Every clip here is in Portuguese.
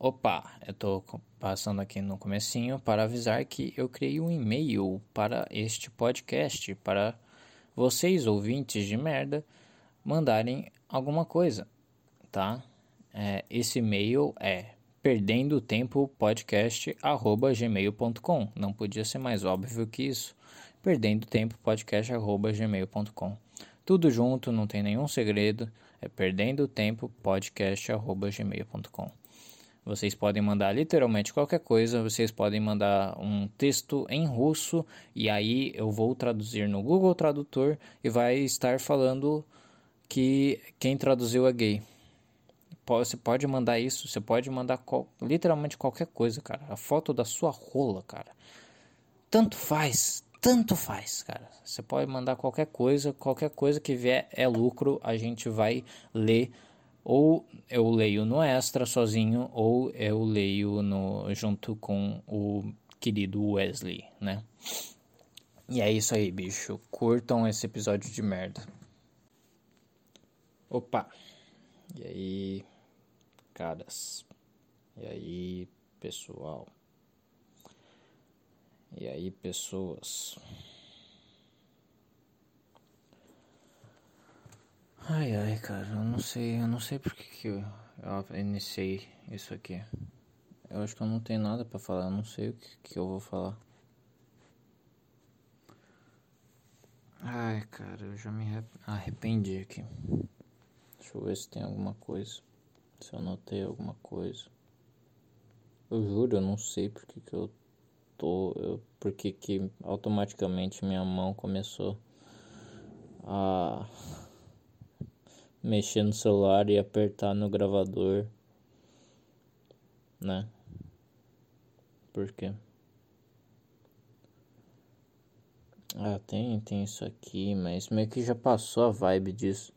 Opa, eu tô passando aqui no comecinho para avisar que eu criei um e-mail para este podcast para vocês ouvintes de merda mandarem alguma coisa, tá? É, esse e-mail é perdendo tempo podcast arroba gmail.com. Não podia ser mais óbvio que isso. Perdendo tempo podcast arroba gmail.com. Tudo junto, não tem nenhum segredo. É perdendo tempo podcast arroba gmail.com. Vocês podem mandar literalmente qualquer coisa, vocês podem mandar um texto em russo e aí eu vou traduzir no Google Tradutor e vai estar falando que quem traduziu é gay. Você pode mandar isso, você pode mandar qual, literalmente qualquer coisa, cara. A foto da sua rola, cara. Tanto faz, tanto faz, cara. Você pode mandar qualquer coisa, qualquer coisa que vier é lucro, a gente vai ler ou eu leio no extra sozinho ou eu leio no junto com o querido Wesley, né? E é isso aí, bicho. Curtam esse episódio de merda. Opa. E aí, caras. E aí, pessoal. E aí, pessoas. Ai ai, cara, eu não sei, eu não sei porque que eu, eu iniciei isso aqui. Eu acho que eu não tenho nada para falar, eu não sei o que, que eu vou falar. Ai, cara, eu já me arrependi aqui. Deixa eu ver se tem alguma coisa. Se eu notei alguma coisa. Eu juro, eu não sei porque que eu tô. Eu, porque que automaticamente minha mão começou a mexer no celular e apertar no gravador, né? Por quê? Ah, tem, tem isso aqui, mas meio que já passou a vibe disso.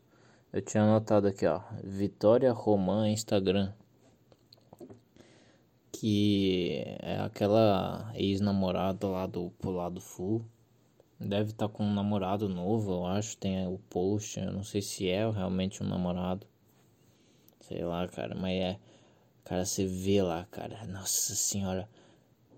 Eu tinha anotado aqui, ó, Vitória Romã Instagram. Que é aquela ex-namorada lá do pro lado full. Deve estar tá com um namorado novo, eu acho. Tem o post. Eu não sei se é realmente um namorado. Sei lá, cara. Mas é. Cara, você vê lá, cara. Nossa senhora.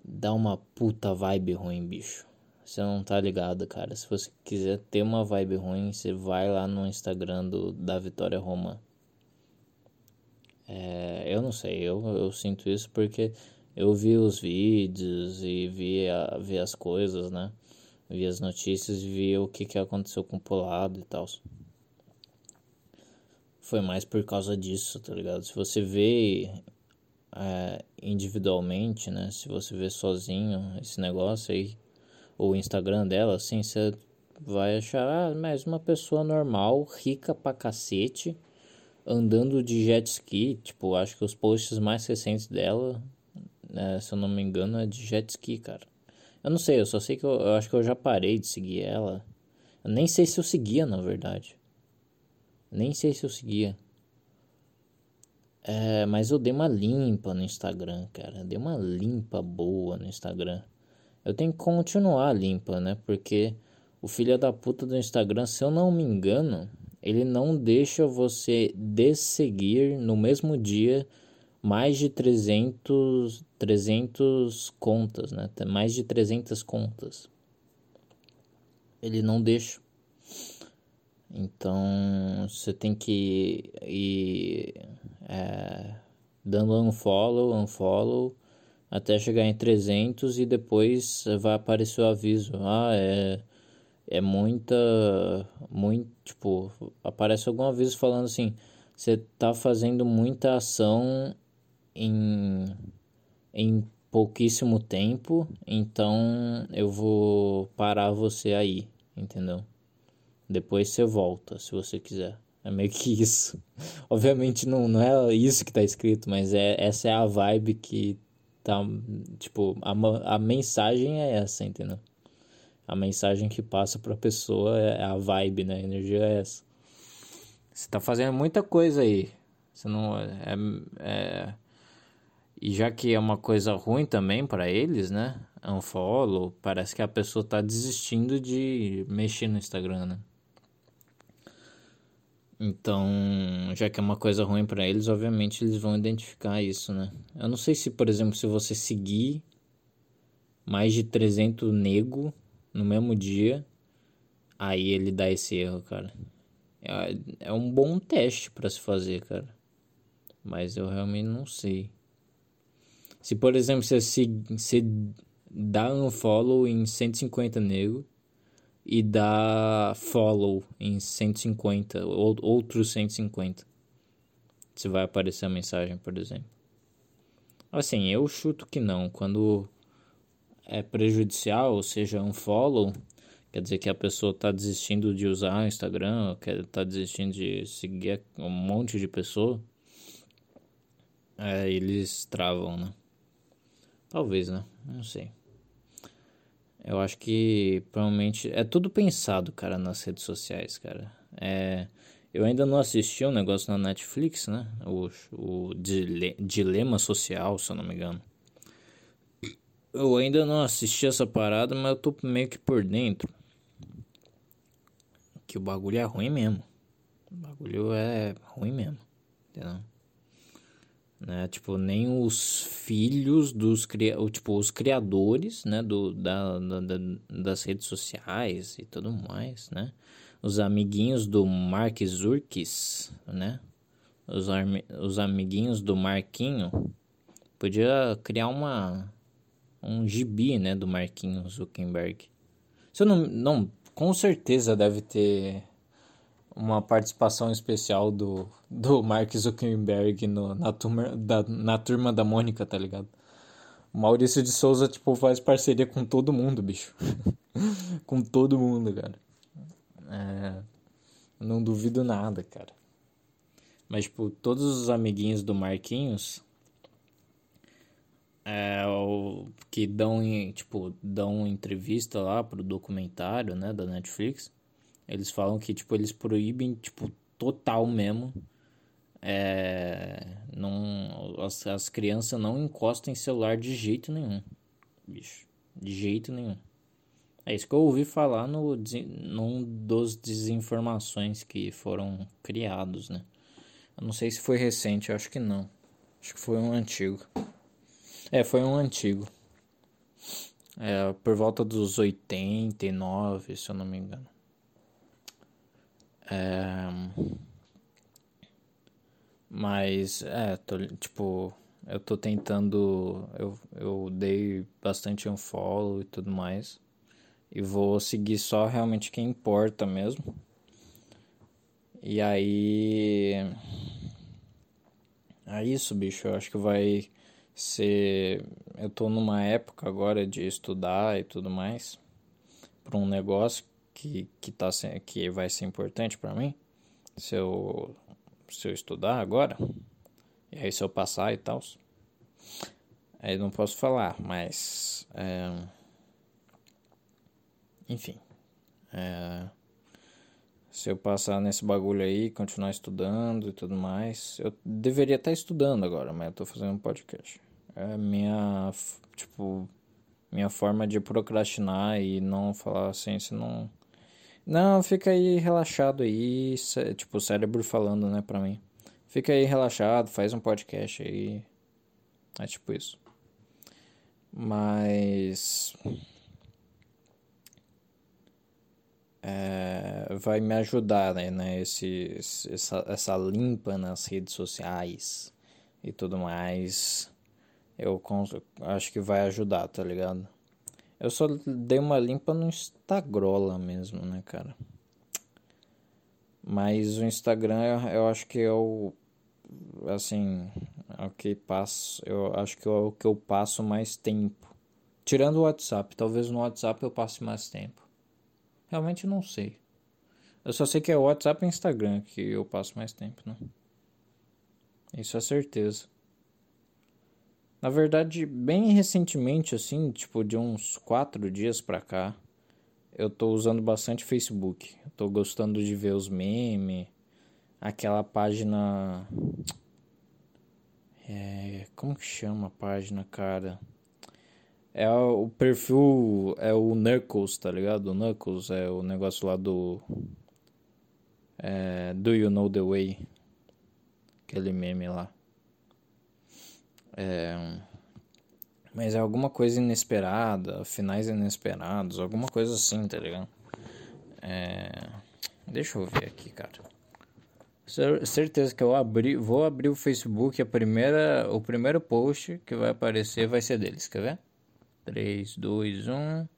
Dá uma puta vibe ruim, bicho. Você não tá ligado, cara. Se você quiser ter uma vibe ruim, você vai lá no Instagram do, da Vitória Roma. É, eu não sei, eu, eu sinto isso porque eu vi os vídeos e vi, a, vi as coisas, né? Vi as notícias e vi o que, que aconteceu com o Polado e tal. Foi mais por causa disso, tá ligado? Se você vê é, individualmente, né? Se você vê sozinho esse negócio aí, o Instagram dela, assim, você vai achar, ah, mais uma pessoa normal, rica pra cacete, andando de jet ski. Tipo, acho que os posts mais recentes dela, né, se eu não me engano, é de jet ski, cara. Eu não sei, eu só sei que eu, eu acho que eu já parei de seguir ela. Eu nem sei se eu seguia, na verdade. Nem sei se eu seguia. É, mas eu dei uma limpa no Instagram, cara. Dei uma limpa boa no Instagram. Eu tenho que continuar limpa, né? Porque o filho da puta do Instagram, se eu não me engano, ele não deixa você desseguir no mesmo dia mais de 300, 300 contas, né? Mais de 300 contas. Ele não deixa. Então você tem que ir é, dando unfollow, unfollow até chegar em 300 e depois vai aparecer o aviso. Ah, é é muita muito tipo aparece algum aviso falando assim você tá fazendo muita ação em, em pouquíssimo tempo, então eu vou parar você aí, entendeu? Depois você volta, se você quiser. É meio que isso. Obviamente não, não é isso que tá escrito, mas é, essa é a vibe que tá. Tipo, a, a mensagem é essa, entendeu? A mensagem que passa pra pessoa é a vibe, né? A energia é essa. Você tá fazendo muita coisa aí. Você não. É, é, e já que é uma coisa ruim também para eles, né? Unfollow, parece que a pessoa tá desistindo de mexer no Instagram, né? Então, já que é uma coisa ruim para eles, obviamente eles vão identificar isso, né? Eu não sei se, por exemplo, se você seguir mais de 300 nego no mesmo dia, aí ele dá esse erro, cara. É, é um bom teste para se fazer, cara. Mas eu realmente não sei. Se, por exemplo, você, você dá um follow em 150 nego e dá follow em 150, ou outros 150. Se vai aparecer a mensagem, por exemplo. Assim, eu chuto que não. Quando é prejudicial, ou seja, um follow, quer dizer que a pessoa está desistindo de usar o Instagram, está desistindo de seguir um monte de pessoa, é, eles travam, né? Talvez, né? Não sei. Eu acho que provavelmente é tudo pensado, cara, nas redes sociais, cara. É, eu ainda não assisti um negócio na Netflix, né? O, o dile, Dilema Social, se eu não me engano. Eu ainda não assisti essa parada, mas eu tô meio que por dentro. Que o bagulho é ruim mesmo. O bagulho é ruim mesmo. Entendeu? Né? Tipo, nem os filhos dos tipo os criadores, né, do da, da, das redes sociais e tudo mais, né? Os amiguinhos do Mark Zurkis, né? Os, os amiguinhos do Marquinho podia criar uma um gibi, né, do Marquinho Zuckerberg. Se eu não, não, com certeza deve ter uma participação especial do, do Mark Zuckerberg no, na, turma, da, na turma da Mônica, tá ligado? O Maurício de Souza, tipo, faz parceria com todo mundo, bicho. com todo mundo, cara. É, não duvido nada, cara. Mas, tipo, todos os amiguinhos do Marquinhos é, o, que dão, tipo, dão entrevista lá pro documentário, né, da Netflix eles falam que, tipo, eles proíbem, tipo, total mesmo. É, não, as, as crianças não encostam em celular de jeito nenhum. Bicho, de jeito nenhum. É isso que eu ouvi falar no, num dos desinformações que foram criados, né? Eu não sei se foi recente, acho que não. Acho que foi um antigo. É, foi um antigo. É, por volta dos 89, se eu não me engano. É... Mas, é, tô, tipo, eu tô tentando. Eu, eu dei bastante unfollow e tudo mais. E vou seguir só realmente quem importa mesmo. E aí. É isso, bicho. Eu acho que vai ser. Eu tô numa época agora de estudar e tudo mais. Para um negócio que, que, tá, que vai ser importante para mim, se eu, se eu estudar agora, e aí se eu passar e tal, aí não posso falar, mas. É, enfim. É, se eu passar nesse bagulho aí, continuar estudando e tudo mais, eu deveria estar estudando agora, mas eu tô fazendo um podcast. É minha, tipo, minha forma de procrastinar e não falar assim, se não não, fica aí relaxado aí, tipo, o cérebro falando, né, pra mim. Fica aí relaxado, faz um podcast aí. É tipo isso. Mas. É, vai me ajudar, né, né esse, essa, essa limpa nas redes sociais e tudo mais. Eu acho que vai ajudar, tá ligado? Eu só dei uma limpa no Instagrola mesmo, né, cara? Mas o Instagram eu acho que é o. Assim. É o que passo. Eu acho que é o que eu passo mais tempo. Tirando o WhatsApp. Talvez no WhatsApp eu passe mais tempo. Realmente não sei. Eu só sei que é o WhatsApp e Instagram que eu passo mais tempo, né? Isso é certeza. Na verdade, bem recentemente, assim, tipo de uns quatro dias pra cá, eu tô usando bastante Facebook. Tô gostando de ver os memes, aquela página. É, como que chama a página, cara? É o perfil, é o Knuckles, tá ligado? O Knuckles é o negócio lá do. É, Do You Know The Way? Aquele meme lá. É, mas é alguma coisa inesperada, finais inesperados, alguma coisa assim, tá ligado? É, deixa eu ver aqui, cara. Certeza que eu abri, vou abrir o Facebook, a primeira, o primeiro post que vai aparecer vai ser deles, quer ver? 3, 2, 1.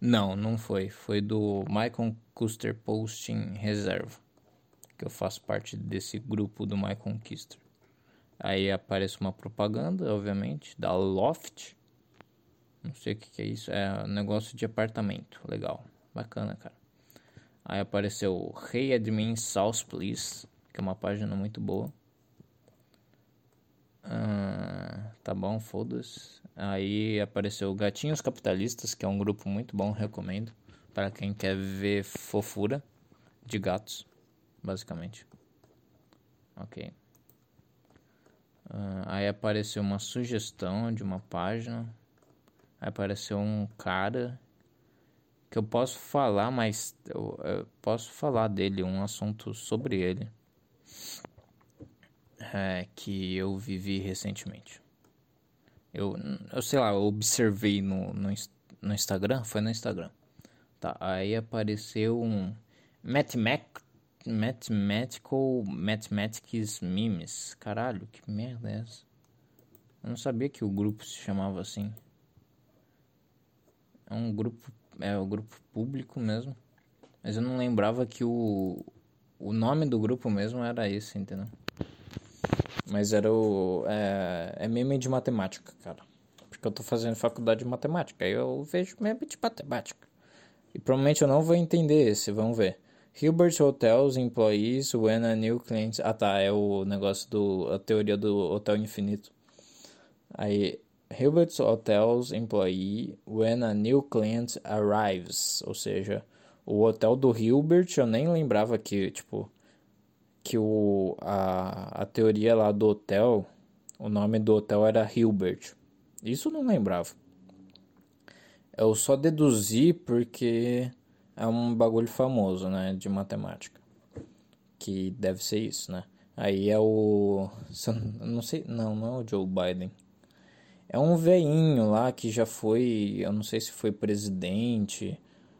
Não, não foi. Foi do Michael Custer Posting Reserva. Que eu faço parte desse grupo do Michael Custer. Aí aparece uma propaganda, obviamente, da Loft. Não sei o que, que é isso. É um negócio de apartamento. Legal. Bacana, cara. Aí apareceu Hey Admin South Please, que é uma página muito boa. Ah, tá bom, foda-se. Aí apareceu Gatinhos Capitalistas, que é um grupo muito bom, recomendo. Para quem quer ver fofura de gatos, basicamente. Ok. Uh, aí apareceu uma sugestão de uma página. Aí apareceu um cara que eu posso falar, mas eu, eu posso falar dele, um assunto sobre ele. É, que eu vivi recentemente. Eu, eu sei lá, eu observei no, no, no Instagram, foi no Instagram. Tá, aí apareceu um Mathematic Mathematical Mathematics Memes. Caralho, que merda é essa? Eu não sabia que o grupo se chamava assim. É um grupo. É o um grupo público mesmo. Mas eu não lembrava que o. O nome do grupo mesmo era esse, entendeu? Mas era o. É, é meme de matemática, cara. Porque eu tô fazendo faculdade de matemática. Aí eu vejo meme de matemática. E provavelmente eu não vou entender esse, vamos ver. Hilbert Hotels Employees When a New Client. Ah tá, é o negócio do. a teoria do hotel infinito. Aí. Hilbert Hotels Employee When a New Client Arrives. Ou seja, o hotel do Hilbert eu nem lembrava que, tipo. Que o, a, a teoria lá do hotel. O nome do hotel era Hilbert. Isso eu não lembrava. Eu só deduzi porque é um bagulho famoso, né, de matemática. Que deve ser isso, né? Aí é o. Não sei. Não, não é o Joe Biden. É um veinho lá que já foi. Eu não sei se foi presidente.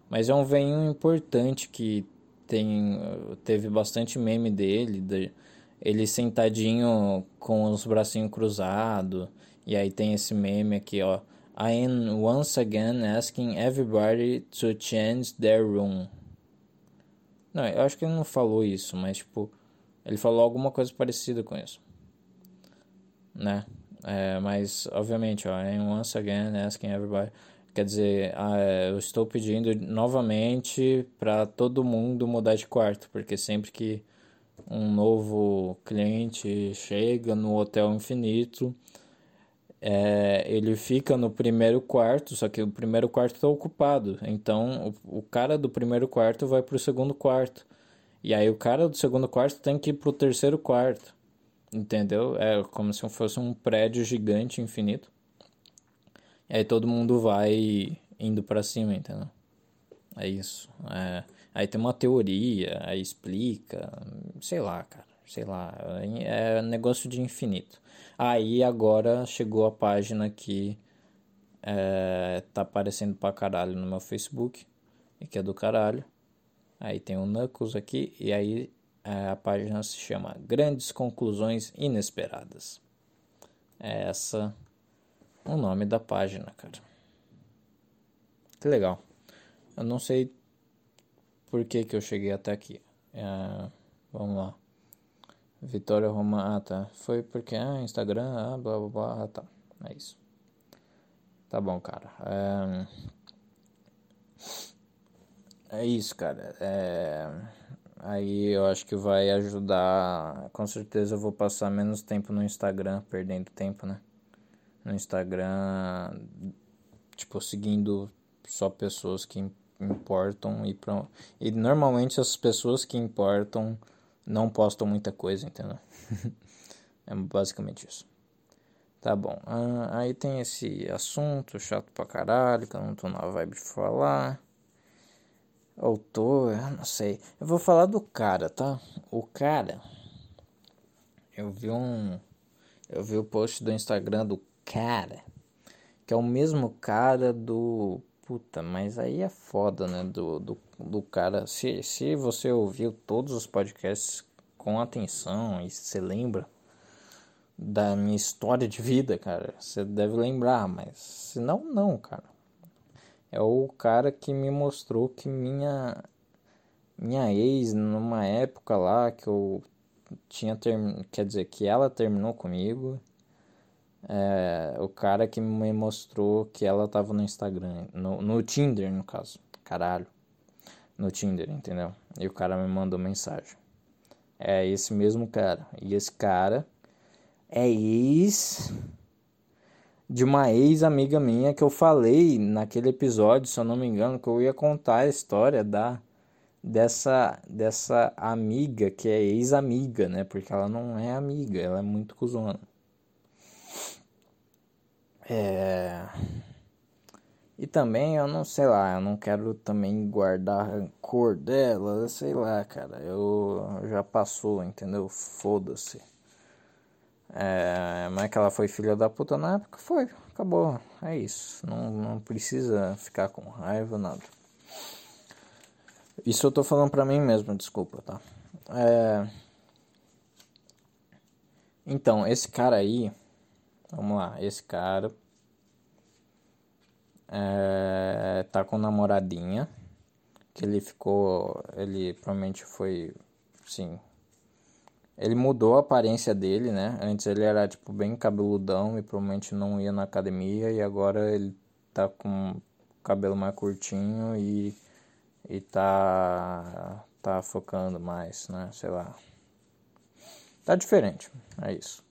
Mas é um veinho importante que tem. Teve bastante meme dele. De, ele sentadinho com os bracinhos cruzados. E aí tem esse meme aqui, ó. I am once again asking everybody to change their room. Não, eu acho que ele não falou isso, mas tipo, ele falou alguma coisa parecida com isso. Né? É, mas, obviamente, ó, I am once again asking everybody. Quer dizer, ah, eu estou pedindo novamente para todo mundo mudar de quarto, porque sempre que um novo cliente chega no Hotel Infinito, é, ele fica no primeiro quarto, só que o primeiro quarto está ocupado. Então o, o, cara do primeiro quarto vai para o segundo quarto. E aí o cara do segundo quarto tem que ir para o terceiro quarto. Entendeu? É como se fosse um prédio gigante infinito. E aí todo mundo vai indo para cima, entendeu? É isso. É, aí tem uma teoria, aí explica. Sei lá, cara. Sei lá. É negócio de infinito. Aí agora chegou a página que é, tá aparecendo pra caralho no meu Facebook, e que é do caralho. Aí tem o Knuckles aqui, e aí é, a página se chama Grandes Conclusões Inesperadas. É essa o nome da página, cara. Que legal. Eu não sei por que, que eu cheguei até aqui. É, vamos lá. Vitória Romana. Ah, tá. Foi porque. Ah, Instagram, ah, blá blá blá. Ah, tá. É isso. Tá bom, cara. É, é isso, cara. É... Aí eu acho que vai ajudar. Com certeza eu vou passar menos tempo no Instagram, perdendo tempo, né? No Instagram, tipo, seguindo só pessoas que importam e, pra... e normalmente as pessoas que importam não postam muita coisa, entendeu? é basicamente isso. Tá bom. Ah, aí tem esse assunto chato pra caralho, que eu não tô na vibe de falar. Autor, eu não sei. Eu vou falar do cara, tá? O cara. Eu vi um. Eu vi o post do Instagram do cara. Que é o mesmo cara do. Puta, mas aí é foda, né? Do, do, do cara. Se, se você ouviu todos os podcasts com atenção e você lembra da minha história de vida, cara, você deve lembrar, mas se não, não, cara. É o cara que me mostrou que minha minha ex numa época lá que eu tinha terminado, quer dizer, que ela terminou comigo. É, o cara que me mostrou que ela tava no Instagram, no, no Tinder, no caso. Caralho. No Tinder, entendeu? E o cara me mandou mensagem. É esse mesmo cara. E esse cara é ex de uma ex-amiga minha que eu falei naquele episódio, se eu não me engano, que eu ia contar a história da dessa dessa amiga que é ex-amiga, né? Porque ela não é amiga, ela é muito cuzona. É... E também eu não sei lá, eu não quero também guardar rancor dela, sei lá, cara. Eu já passou, entendeu? Foda-se. É, mas que ela foi filha da puta na época, foi, acabou, é isso. Não, não precisa ficar com raiva, nada. Isso eu tô falando pra mim mesmo, desculpa, tá? É... Então, esse cara aí, vamos lá, esse cara é, tá com namoradinha, que ele ficou, ele provavelmente foi, sim, ele mudou a aparência dele, né? Antes ele era tipo bem cabeludão e provavelmente não ia na academia e agora ele tá com cabelo mais curtinho e e tá tá focando mais, né? Sei lá. Tá diferente, é isso.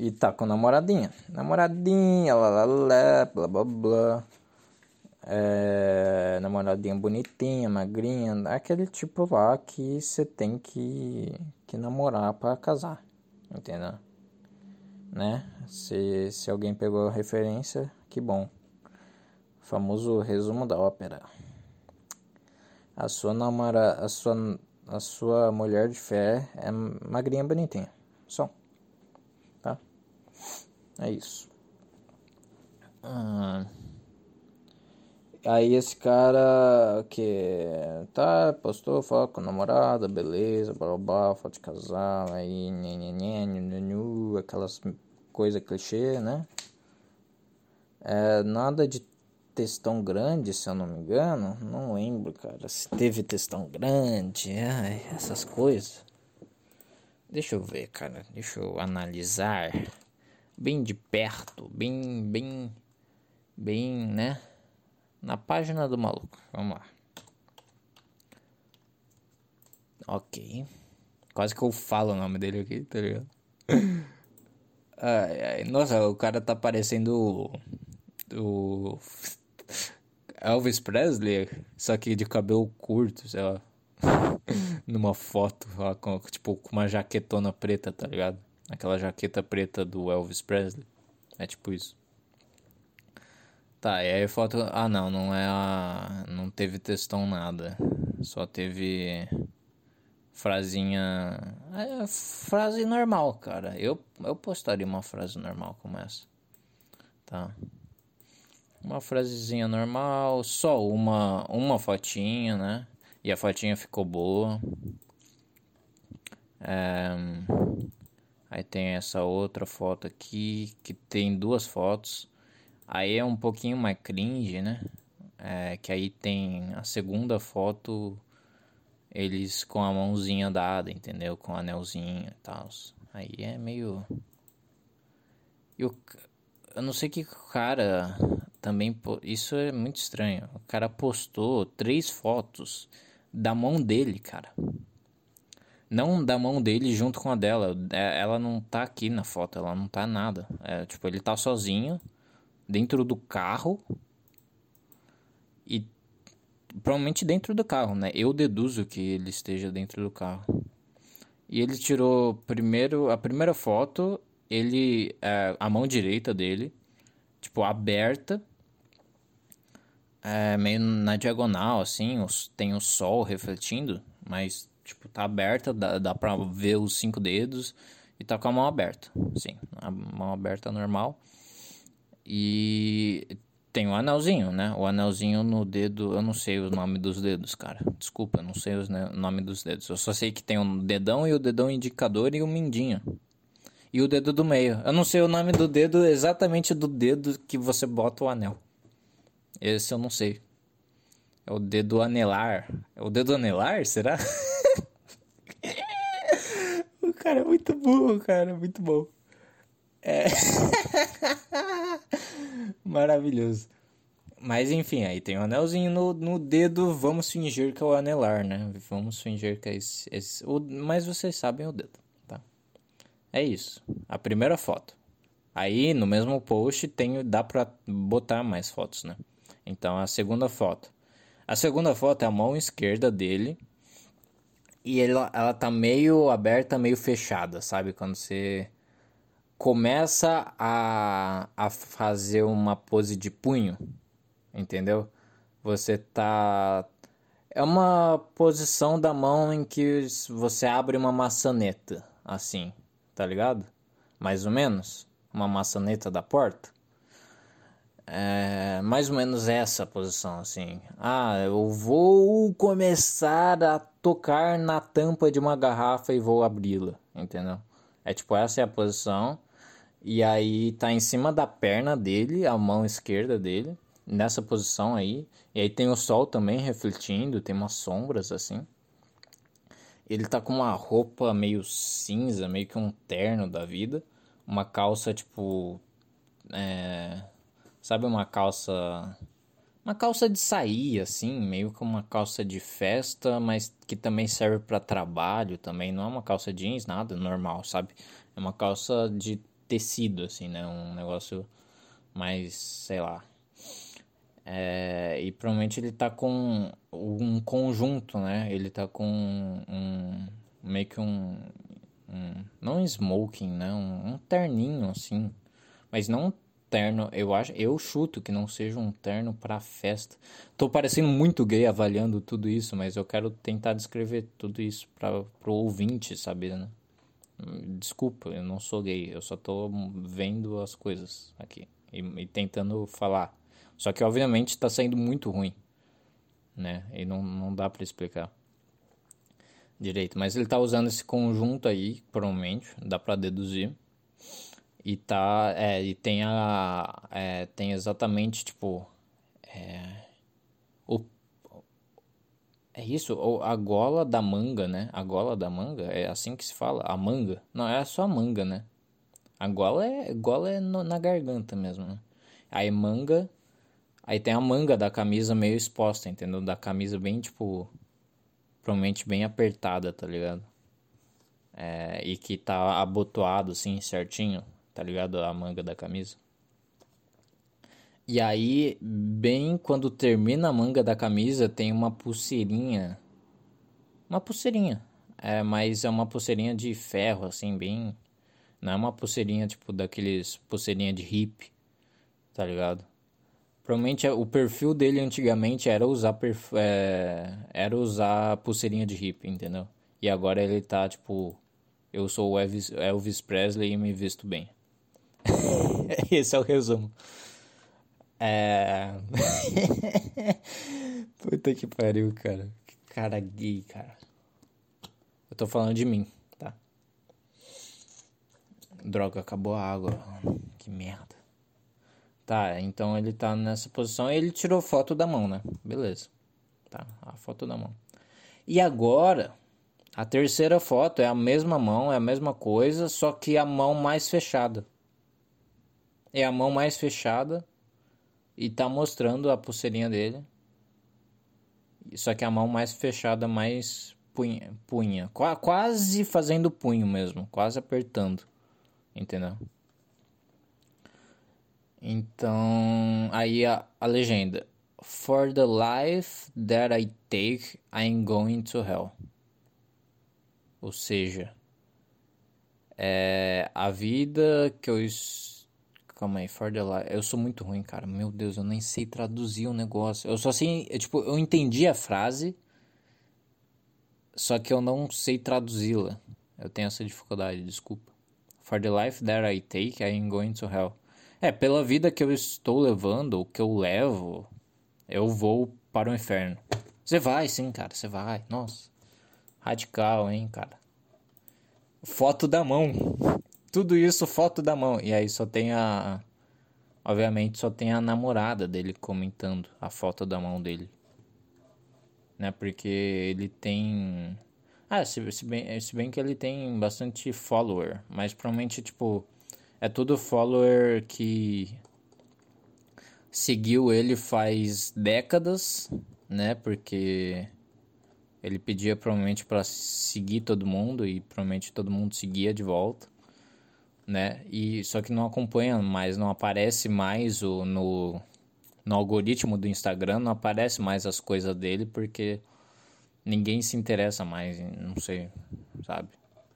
E tá com namoradinha. Namoradinha, lá, lá, lá, blá, blá, blá é, namoradinha bonitinha, magrinha, aquele tipo lá que você tem que, que namorar para casar, entendeu? Né? Se, se alguém pegou a referência, que bom. famoso resumo da ópera. A sua namora, a sua, a sua mulher de fé é magrinha bonitinha. Só. É isso. Hum. Aí esse cara que tá, postou foto com namorada, beleza, blá blá, foto de casal, aí nhenhenhen, aquelas coisas clichê, né? É, nada de textão grande, se eu não me engano, não lembro, cara, se teve textão grande, ai, essas coisas. Deixa eu ver, cara, deixa eu analisar bem de perto, bem, bem, bem, né? na página do maluco. Vamos lá. Ok. Quase que eu falo o nome dele aqui, tá ligado? Ai, ai. Nossa, o cara tá parecendo o, Elvis Presley, só que de cabelo curto, sei lá. Numa foto, lá, com, tipo, com uma jaquetona preta, tá ligado? Aquela jaqueta preta do Elvis Presley. É tipo isso. Tá, e aí a foto. Ah, não, não é a. Não teve textão nada. Só teve. Frasinha. É, frase normal, cara. Eu, eu postaria uma frase normal como essa. Tá. Uma frasezinha normal, só uma, uma fotinha, né? E a fotinha ficou boa. É... Aí tem essa outra foto aqui, que tem duas fotos. Aí é um pouquinho mais cringe, né? É, que aí tem a segunda foto, eles com a mãozinha dada, entendeu? Com o anelzinho e tal. Aí é meio. Eu, eu não sei que o cara também. Isso é muito estranho. O cara postou três fotos da mão dele, cara. Não da mão dele junto com a dela. É, ela não tá aqui na foto, ela não tá nada. É, tipo, ele tá sozinho dentro do carro e provavelmente dentro do carro, né? Eu deduzo que ele esteja dentro do carro. E ele tirou primeiro a primeira foto, ele é, a mão direita dele, tipo aberta, é meio na diagonal, assim, tem o sol refletindo, mas, tipo, tá aberta, dá, dá pra ver os cinco dedos e tá com a mão aberta, sim, a mão aberta normal. E tem o anelzinho, né? O anelzinho no dedo, eu não sei o nome dos dedos, cara. Desculpa, eu não sei o nome dos dedos. Eu só sei que tem um dedão e o dedão indicador e o mindinho. E o dedo do meio. Eu não sei o nome do dedo exatamente do dedo que você bota o anel. Esse eu não sei. É o dedo anelar. É o dedo anelar, será? cara é muito burro, cara, muito bom. É. Maravilhoso. Mas enfim, aí tem um anelzinho no, no dedo. Vamos fingir que é o anelar, né? Vamos fingir que é esse. esse o, mas vocês sabem o dedo, tá? É isso. A primeira foto. Aí no mesmo post tem, dá pra botar mais fotos, né? Então a segunda foto. A segunda foto é a mão esquerda dele. E ela, ela tá meio aberta, meio fechada, sabe? Quando você começa a, a fazer uma pose de punho, entendeu? Você tá. É uma posição da mão em que você abre uma maçaneta, assim, tá ligado? Mais ou menos. Uma maçaneta da porta. É mais ou menos essa posição, assim. Ah, eu vou começar a tocar na tampa de uma garrafa e vou abri-la, entendeu? É tipo, essa é a posição. E aí tá em cima da perna dele, a mão esquerda dele, nessa posição aí. E aí tem o sol também refletindo, tem umas sombras assim. Ele tá com uma roupa meio cinza, meio que um terno da vida. Uma calça tipo. É, sabe uma calça. Uma calça de sair, assim, meio que uma calça de festa, mas que também serve para trabalho também. Não é uma calça jeans, nada, normal, sabe? É uma calça de tecido, assim, né? Um negócio mais, sei lá. É, e provavelmente ele tá com um conjunto, né? Ele tá com um. meio que um. um não um smoking, né? Um, um terninho, assim. Mas não terno, eu acho, eu chuto que não seja um terno para festa. Tô parecendo muito gay avaliando tudo isso, mas eu quero tentar descrever tudo isso para pro ouvinte saber, né? Desculpa, eu não sou gay, eu só tô vendo as coisas aqui e, e tentando falar. Só que obviamente tá saindo muito ruim, né? E não, não dá para explicar direito. Mas ele tá usando esse conjunto aí, provavelmente, dá para deduzir. E tá, é, e tem a, é, tem exatamente, tipo, é, o é isso, a gola da manga, né? A gola da manga, é assim que se fala? A manga? Não, é só a manga, né? A gola é, gola é no, na garganta mesmo, né? Aí manga, aí tem a manga da camisa meio exposta, entendeu? Da camisa bem, tipo, provavelmente bem apertada, tá ligado? É, e que tá abotoado, assim, certinho, tá ligado? A manga da camisa. E aí, bem quando termina a manga da camisa, tem uma pulseirinha. Uma pulseirinha. É, mas é uma pulseirinha de ferro, assim, bem. Não é uma pulseirinha tipo daqueles pulseirinha de hip, tá ligado? Provavelmente o perfil dele antigamente era usar perf... é... era usar pulseirinha de hip, entendeu? E agora ele tá tipo, eu sou o Elvis, Elvis Presley e me visto bem. Esse é o resumo. É. Puta que pariu, cara. Que cara gay, cara. Eu tô falando de mim, tá? Droga, acabou a água. Que merda. Tá, então ele tá nessa posição. Ele tirou foto da mão, né? Beleza. Tá, a foto da mão. E agora, a terceira foto é a mesma mão, é a mesma coisa, só que a mão mais fechada. É a mão mais fechada e tá mostrando a pulseirinha dele. Só que a mão mais fechada, mais punha, punha. Qu quase fazendo punho mesmo, quase apertando. Entendeu? Então, aí a, a legenda. For the life that I take, I'm going to hell. Ou seja, é, a vida que eu Calma aí, for the life. Eu sou muito ruim, cara. Meu Deus, eu nem sei traduzir o negócio. Eu só sei, eu, tipo, eu entendi a frase, só que eu não sei traduzi-la. Eu tenho essa dificuldade, desculpa. For the life that I take, I am going to hell. É, pela vida que eu estou levando, o que eu levo, eu vou para o inferno. Você vai, sim, cara, você vai. Nossa. Radical, hein, cara. Foto da mão. Tudo isso, foto da mão. E aí só tem a. Obviamente só tem a namorada dele comentando a foto da mão dele. Né? Porque ele tem. Ah, se, bem, se bem que ele tem bastante follower. Mas provavelmente, tipo. É tudo follower que seguiu ele faz décadas, né? Porque ele pedia provavelmente para seguir todo mundo e provavelmente todo mundo seguia de volta, né? E só que não acompanha mais, não aparece mais o no no algoritmo do Instagram, não aparece mais as coisas dele porque ninguém se interessa mais, não sei, sabe?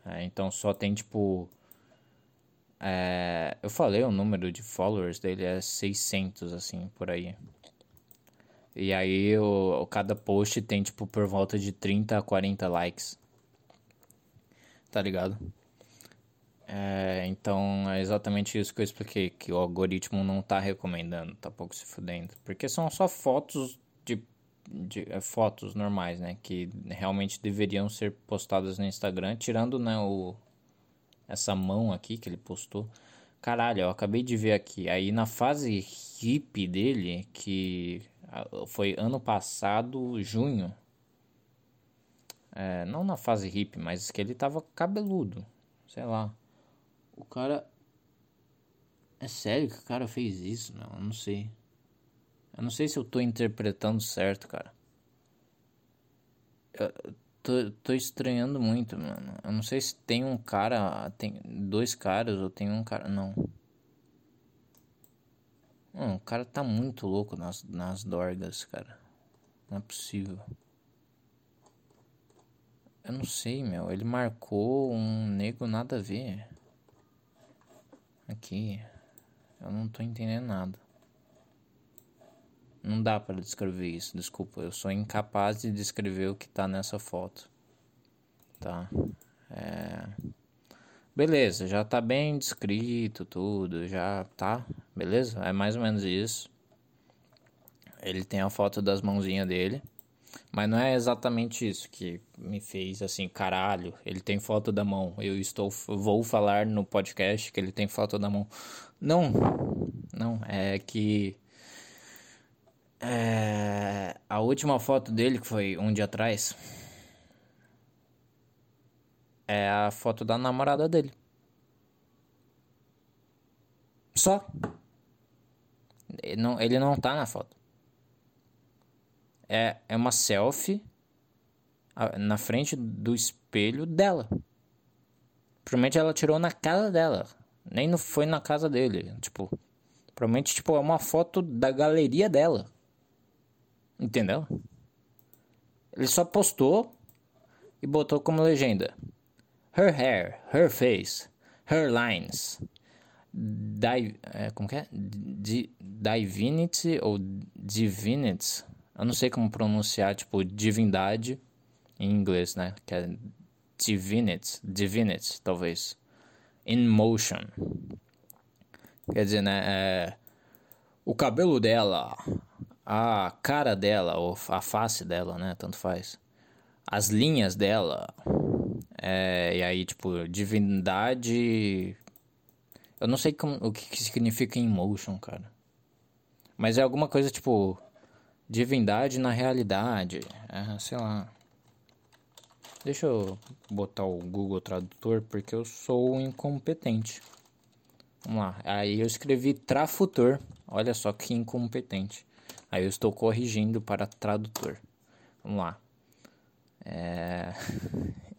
É, então só tem tipo é, eu falei o número de followers dele é 600, assim, por aí. E aí o, cada post tem, tipo, por volta de 30 a 40 likes. Tá ligado? É, então é exatamente isso que eu expliquei, que o algoritmo não tá recomendando, tá pouco se fudendo. Porque são só fotos de, de é, fotos normais, né? Que realmente deveriam ser postadas no Instagram, tirando né, o, essa mão aqui que ele postou. Caralho, eu acabei de ver aqui. Aí na fase hippie dele, que foi ano passado, junho. É, não na fase hippie, mas que ele tava cabeludo. Sei lá. O cara. É sério que o cara fez isso, meu? Eu não sei. Eu não sei se eu tô interpretando certo, cara. Eu, tô, tô estranhando muito, mano. Eu não sei se tem um cara. Tem dois caras ou tem um cara. Não. Mano, o cara tá muito louco nas, nas dorgas, cara. Não é possível. Eu não sei, meu. Ele marcou um nego nada a ver. Aqui. Eu não tô entendendo nada. Não dá para descrever isso, desculpa. Eu sou incapaz de descrever o que tá nessa foto. Tá? É... Beleza, já tá bem descrito tudo, já tá, beleza? É mais ou menos isso. Ele tem a foto das mãozinhas dele. Mas não é exatamente isso que me fez assim, caralho, ele tem foto da mão. Eu estou vou falar no podcast que ele tem foto da mão. Não. Não, é que é, a última foto dele, que foi um dia atrás, é a foto da namorada dele. Só. Ele não, ele não tá na foto. É, é uma selfie na frente do espelho dela. Provavelmente ela tirou na casa dela. Nem não foi na casa dele. Tipo, provavelmente tipo, é uma foto da galeria dela. Entendeu? Ele só postou e botou como legenda: Her hair, her face, her lines. Di, é, como que é? Di, divinity ou divinity. Eu não sei como pronunciar, tipo, divindade em inglês, né? Que é divinity, divinity, talvez. In motion. Quer dizer, né? É, o cabelo dela, a cara dela, ou a face dela, né? Tanto faz. As linhas dela. É, e aí, tipo, divindade. Eu não sei como, o que, que significa emotion, cara. Mas é alguma coisa tipo. Divindade na realidade. É, sei lá. Deixa eu botar o Google Tradutor porque eu sou incompetente. Vamos lá. Aí eu escrevi trafutor. Olha só que incompetente. Aí eu estou corrigindo para tradutor. Vamos lá. É...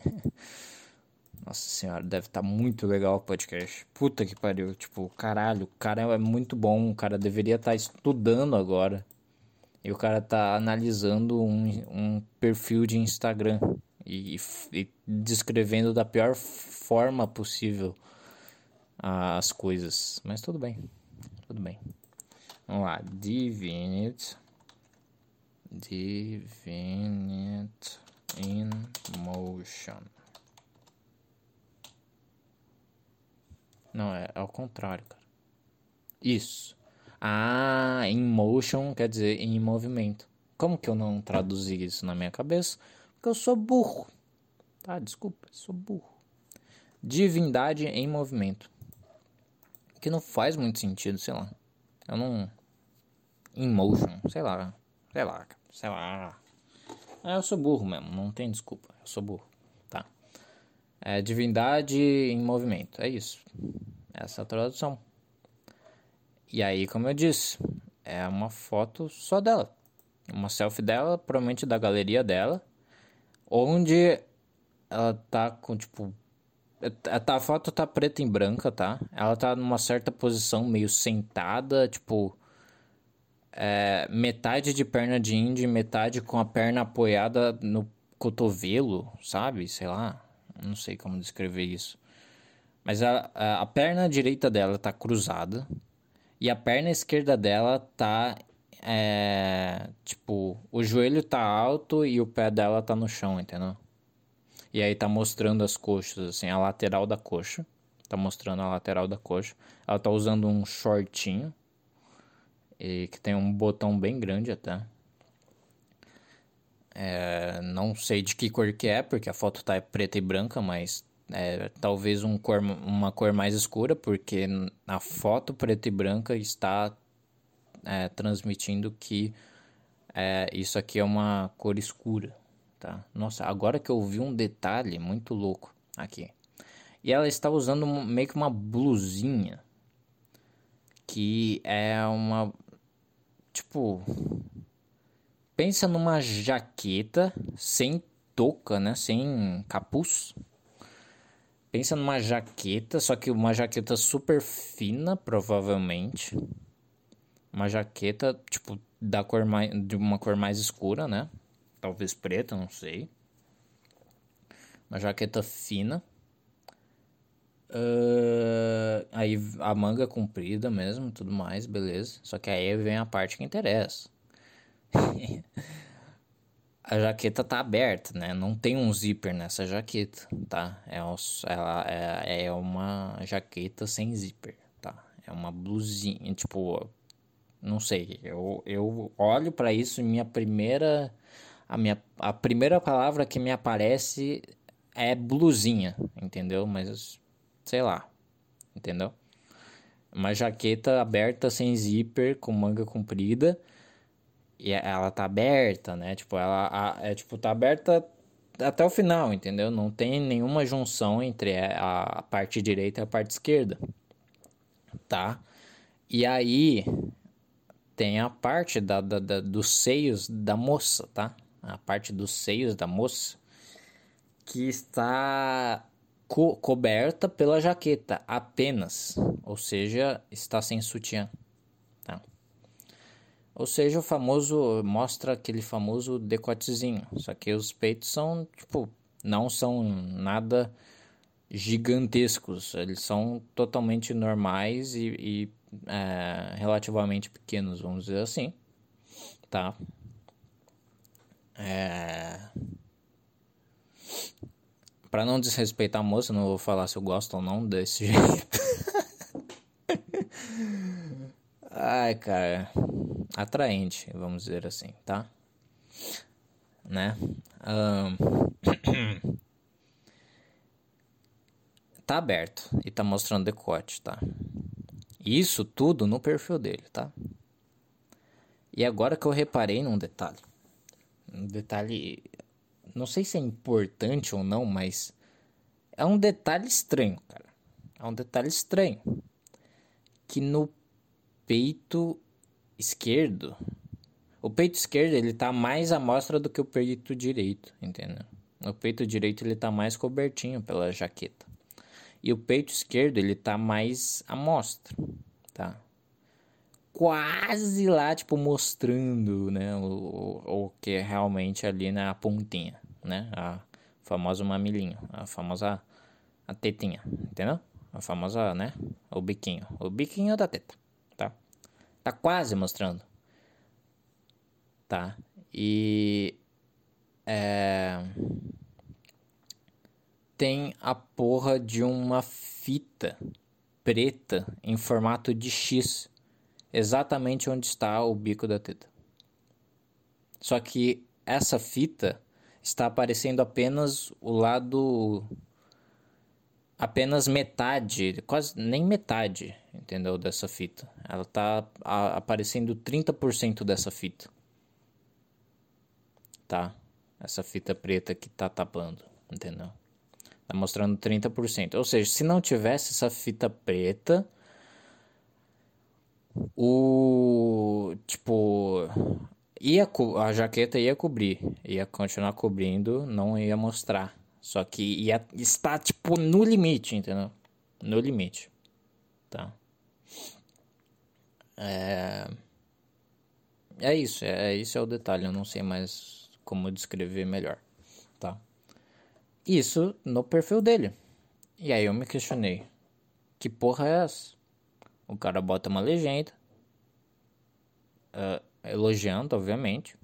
Nossa senhora, deve estar tá muito legal o podcast. Puta que pariu. Tipo, caralho, o cara é muito bom. O cara deveria estar tá estudando agora. E o cara tá analisando um, um perfil de Instagram. E, e, descrevendo da pior forma possível as coisas. Mas tudo bem. tudo bem. Vamos lá, Divinity. Divinity in motion. Não, é ao contrário, cara. Isso. Ah, in motion quer dizer em movimento. Como que eu não traduzi isso na minha cabeça? Porque eu sou burro. Tá, desculpa, sou burro. Divindade em movimento. Que não faz muito sentido, sei lá. Eu não. In motion, sei lá. Sei lá, sei lá. É, eu sou burro mesmo, não tem desculpa. Eu sou burro, tá? É divindade em movimento, é isso. Essa é a tradução. E aí, como eu disse, é uma foto só dela. Uma selfie dela, provavelmente da galeria dela, onde ela tá com tipo a foto tá preta e branca, tá? Ela tá numa certa posição, meio sentada, tipo. É, metade de perna de índio, metade com a perna apoiada no cotovelo, sabe? Sei lá. Não sei como descrever isso. Mas a, a, a perna direita dela tá cruzada. E a perna esquerda dela tá. É, tipo, o joelho tá alto e o pé dela tá no chão, entendeu? E aí tá mostrando as coxas, assim, a lateral da coxa. Tá mostrando a lateral da coxa. Ela tá usando um shortinho. E que tem um botão bem grande até. É, não sei de que cor que é, porque a foto tá preta e branca, mas é, talvez um cor, uma cor mais escura, porque a foto preta e branca está é, transmitindo que é, isso aqui é uma cor escura tá? Nossa, agora que eu vi um detalhe muito louco aqui. E ela está usando meio que uma blusinha que é uma tipo pensa numa jaqueta sem touca, né? Sem capuz. Pensa numa jaqueta, só que uma jaqueta super fina, provavelmente. Uma jaqueta, tipo, da cor mais, de uma cor mais escura, né? talvez preta, não sei. Uma jaqueta fina. Uh, aí a manga comprida mesmo, tudo mais, beleza. Só que aí vem a parte que interessa. a jaqueta tá aberta, né? Não tem um zíper nessa jaqueta, tá? É, ela é, é uma jaqueta sem zíper, tá? É uma blusinha, tipo, não sei. Eu, eu olho para isso e minha primeira a, minha, a primeira palavra que me aparece é blusinha, entendeu? Mas sei lá, entendeu? Uma jaqueta aberta sem zíper, com manga comprida. E ela tá aberta, né? Tipo, ela a, é tipo tá aberta até o final, entendeu? Não tem nenhuma junção entre a, a parte direita e a parte esquerda. Tá? E aí tem a parte da, da, da, dos seios da moça, tá? a parte dos seios da moça, que está co coberta pela jaqueta apenas, ou seja, está sem sutiã. Ou seja, o famoso mostra aquele famoso decotezinho, só que os peitos são tipo não são nada gigantescos, eles são totalmente normais e, e é, relativamente pequenos, vamos dizer assim, tá? É... Pra não desrespeitar a moça, não vou falar se eu gosto ou não desse jeito. Ai, cara. Atraente, vamos dizer assim, tá? Né? Um... tá aberto e tá mostrando decote, tá? Isso tudo no perfil dele, tá? E agora que eu reparei num detalhe um detalhe, não sei se é importante ou não, mas é um detalhe estranho, cara. É um detalhe estranho que no peito esquerdo, o peito esquerdo ele tá mais à mostra do que o peito direito, entendeu? O peito direito ele tá mais cobertinho pela jaqueta. E o peito esquerdo ele tá mais à mostra, tá? quase lá, tipo, mostrando, né, o, o, que é realmente ali na pontinha, né, a famosa mamilinho, a famosa a tetinha, entendeu? A famosa, né, o biquinho, o biquinho da teta? Tá quase mostrando. Tá? E. É. Tem a porra de uma fita preta em formato de X, exatamente onde está o bico da teta. Só que essa fita está aparecendo apenas o lado apenas metade, quase nem metade, entendeu, dessa fita. Ela está aparecendo 30% dessa fita. Tá? Essa fita preta que tá tapando, entendeu? Tá mostrando 30%. Ou seja, se não tivesse essa fita preta, o tipo ia a jaqueta ia cobrir, ia continuar cobrindo, não ia mostrar. Só que ia estar tipo no limite, entendeu? No limite. Tá? É É isso, é, é isso é o detalhe, eu não sei mais como descrever melhor, tá? isso no perfil dele. E aí eu me questionei: que porra é essa? O cara bota uma legenda, uh, elogiando, obviamente,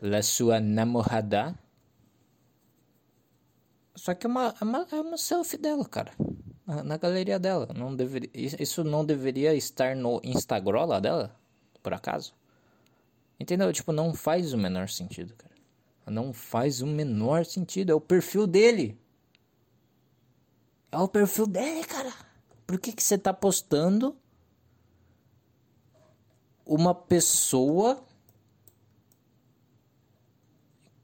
la sua namorada. Só que é uma, é uma, é uma selfie dela, cara. Na, galeria dela. Não deveria, isso não deveria estar no Instagram dela? Por acaso? Entendeu? Tipo, não faz o menor sentido, cara. Não faz o menor sentido. É o perfil dele. É o perfil dele, cara. Por que, que você tá postando uma pessoa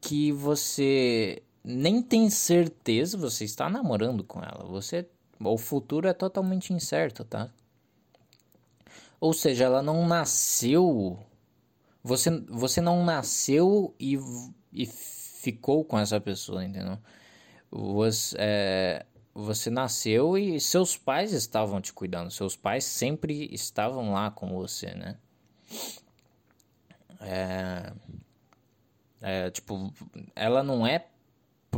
que você nem tem certeza, você está namorando com ela. Você o futuro é totalmente incerto, tá? Ou seja, ela não nasceu você você não nasceu e e ficou com essa pessoa, entendeu? Você, é, você nasceu e seus pais estavam te cuidando, seus pais sempre estavam lá com você, né? É, é, tipo, ela não é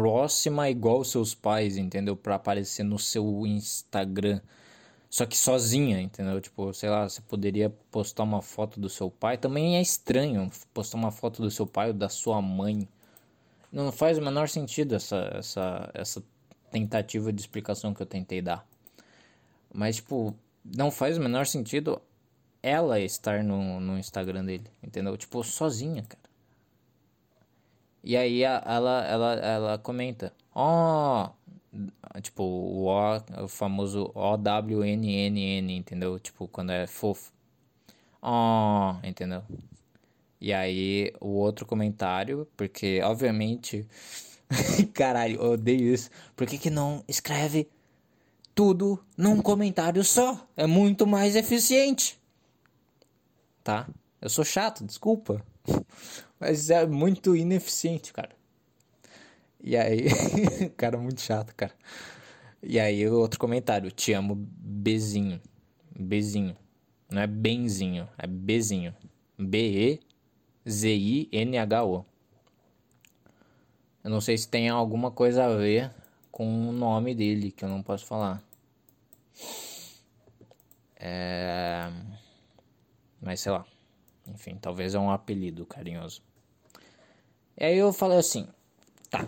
próxima igual seus pais, entendeu? Para aparecer no seu Instagram. Só que sozinha, entendeu? Tipo, sei lá, você poderia postar uma foto do seu pai. Também é estranho postar uma foto do seu pai ou da sua mãe. Não faz o menor sentido essa, essa, essa tentativa de explicação que eu tentei dar. Mas, tipo, não faz o menor sentido ela estar no, no Instagram dele, entendeu? Tipo, sozinha, cara. E aí ela, ela, ela comenta, ó, oh, Tipo, o O, o famoso OWNNN, entendeu? Tipo, quando é fofo. Oh, entendeu? E aí, o outro comentário, porque, obviamente... Caralho, eu odeio isso. Por que que não escreve tudo num comentário só? É muito mais eficiente. Tá? Eu sou chato, desculpa. Mas é muito ineficiente, cara. E aí, cara, muito chato, cara. E aí, outro comentário, te amo, Bezinho. Bezinho. Não é benzinho, é Bezinho. B-E-Z-I-N-H-O. Eu não sei se tem alguma coisa a ver com o nome dele, que eu não posso falar. É... Mas sei lá. Enfim, talvez é um apelido carinhoso. E aí eu falei assim: tá,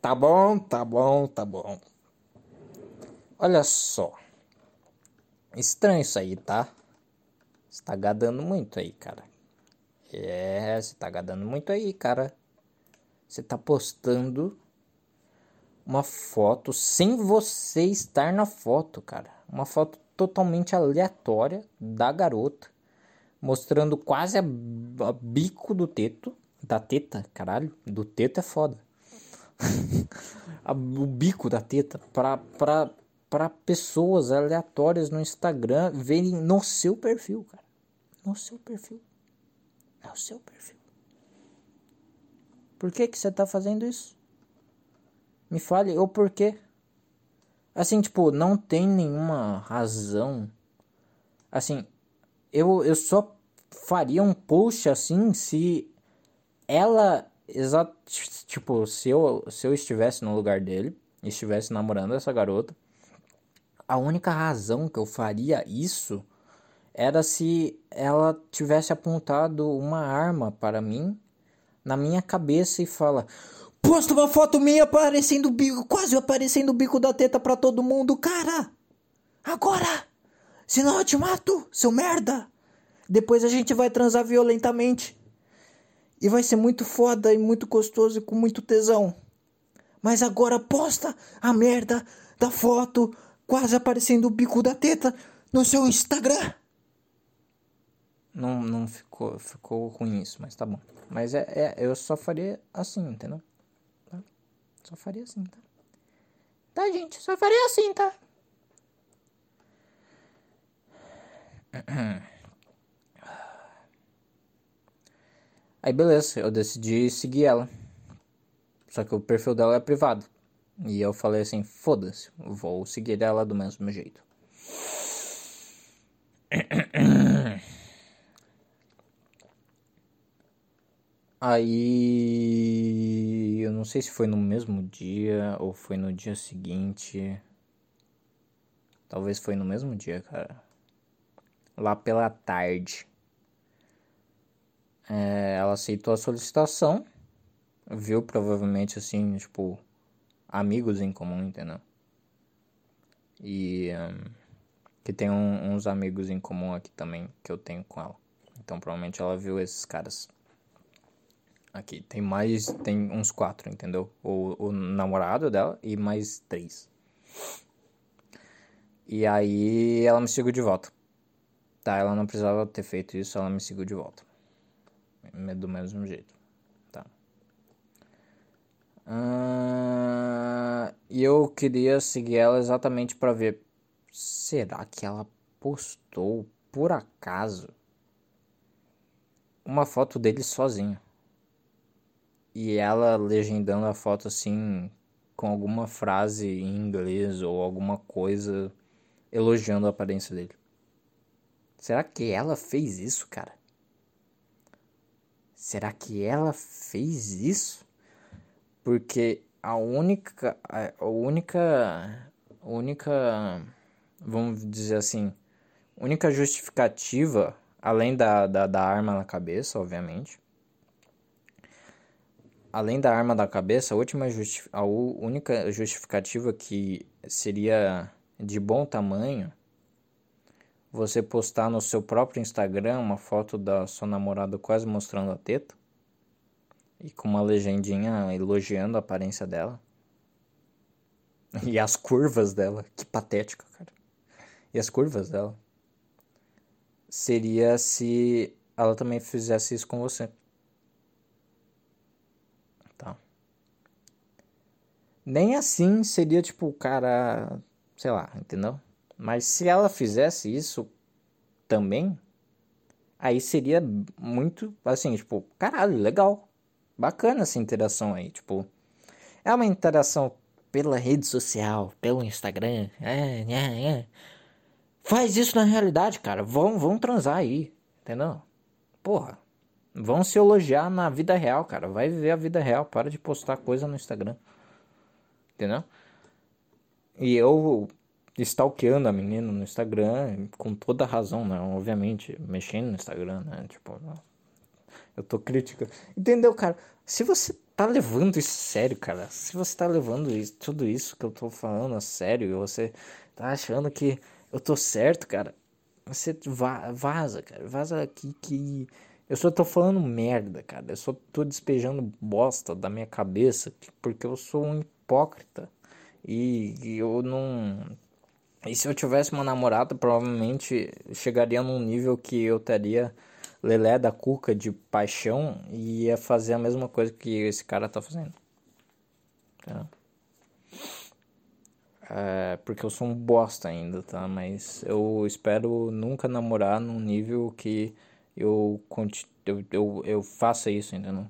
Tá bom, tá bom, tá bom. Olha só. Estranho isso aí, tá? Você tá gadando muito aí, cara. É, você tá gadando muito aí, cara. Você tá postando uma foto sem você estar na foto, cara. Uma foto totalmente aleatória da garota, mostrando quase a, a bico do teto, da teta, caralho, do teto é foda o bico da teta para pessoas aleatórias no Instagram verem no seu perfil, cara. No seu perfil. No seu perfil. Por que que você tá fazendo isso? Me fale o porquê. Assim, tipo, não tem nenhuma razão. Assim, eu, eu só faria um post assim se ela Exato. Tipo, se eu, se eu estivesse no lugar dele, estivesse namorando essa garota, a única razão que eu faria isso era se ela tivesse apontado uma arma para mim na minha cabeça e fala: Posta uma foto minha aparecendo o bico, quase aparecendo o bico da teta pra todo mundo, cara! Agora! Senão eu te mato, seu merda! Depois a gente vai transar violentamente. E vai ser muito foda e muito gostoso e com muito tesão. Mas agora posta a merda da foto quase aparecendo o bico da teta no seu Instagram. Não, não ficou, ficou ruim isso, mas tá bom. Mas é, é eu só faria assim, entendeu? Só faria assim, tá? Tá, gente? Só faria assim, tá? Aí beleza, eu decidi seguir ela. Só que o perfil dela é privado. E eu falei assim, foda-se, vou seguir ela do mesmo jeito. Aí eu não sei se foi no mesmo dia ou foi no dia seguinte. Talvez foi no mesmo dia, cara. Lá pela tarde. É, ela aceitou a solicitação. Viu provavelmente assim, tipo, amigos em comum, entendeu? E um, que tem um, uns amigos em comum aqui também que eu tenho com ela. Então provavelmente ela viu esses caras. Aqui, tem mais, tem uns quatro, entendeu? O, o namorado dela e mais três. E aí ela me seguiu de volta. Tá, ela não precisava ter feito isso, ela me seguiu de volta. Do mesmo jeito. Tá. E eu queria seguir ela exatamente para ver. Será que ela postou, por acaso, uma foto dele sozinho? e ela legendando a foto assim com alguma frase em inglês ou alguma coisa elogiando a aparência dele. Será que ela fez isso, cara? Será que ela fez isso? Porque a única a única única vamos dizer assim, única justificativa além da, da, da arma na cabeça, obviamente, além da arma da cabeça, a, última justi a única justificativa que seria de bom tamanho você postar no seu próprio Instagram uma foto da sua namorada quase mostrando a teta e com uma legendinha elogiando a aparência dela e as curvas dela, que patética, cara. E as curvas dela seria se ela também fizesse isso com você. Nem assim seria tipo o cara, sei lá, entendeu? Mas se ela fizesse isso também, aí seria muito assim, tipo, caralho, legal. Bacana essa interação aí, tipo, é uma interação pela rede social, pelo Instagram. É, é, é. Faz isso na realidade, cara. Vão, vão transar aí, entendeu? Porra. Vão se elogiar na vida real, cara. Vai viver a vida real. Para de postar coisa no Instagram entendeu? E eu stalkeando a menina no Instagram, com toda razão, né? Obviamente, mexendo no Instagram, né? Tipo, eu tô crítica. Entendeu, cara? Se você tá levando isso sério, cara, se você tá levando isso, tudo isso que eu tô falando a sério, e você tá achando que eu tô certo, cara, você va vaza, cara, vaza aqui que eu só tô falando merda, cara. Eu só tô despejando bosta da minha cabeça porque eu sou um hipócrita. E eu não. E se eu tivesse uma namorada, provavelmente chegaria num nível que eu teria lelé da cuca de paixão e ia fazer a mesma coisa que esse cara tá fazendo. Tá? É, porque eu sou um bosta ainda, tá? Mas eu espero nunca namorar num nível que eu, eu, eu, eu faça isso, entendeu?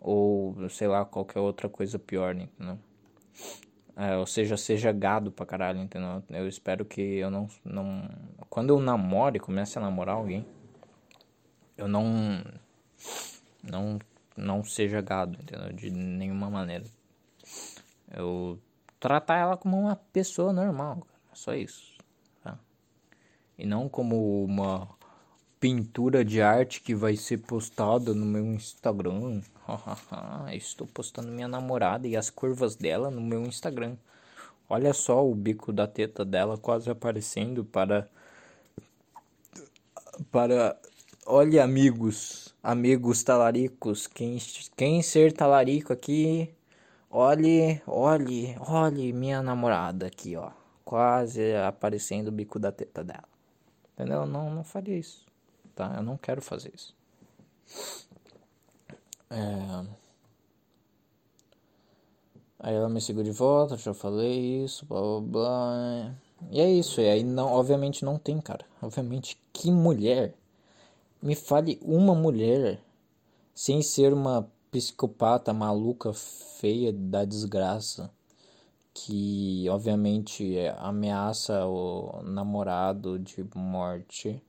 Ou sei lá, qualquer outra coisa pior, entendeu? É, ou seja, seja gado pra caralho, entendeu? Eu espero que eu não. não quando eu namore, comece a namorar alguém, eu não. Não, não seja gado, entendeu? De nenhuma maneira. Eu tratar ela como uma pessoa normal, cara. Só isso. Tá? E não como uma pintura de arte que vai ser postada no meu Instagram. Estou postando minha namorada e as curvas dela no meu Instagram. Olha só o bico da teta dela quase aparecendo para para olha amigos, amigos talaricos, quem quem ser talarico aqui, olhe, olhe, olhe minha namorada aqui, ó, quase aparecendo o bico da teta dela. Entendeu? Não, não faria isso, tá? Eu não quero fazer isso. É... Aí ela me seguiu de volta, já falei isso, blá blá blá. E é isso, e aí não, obviamente não tem, cara. Obviamente, que mulher? Me fale uma mulher sem ser uma psicopata maluca, feia da desgraça, que obviamente ameaça o namorado de morte.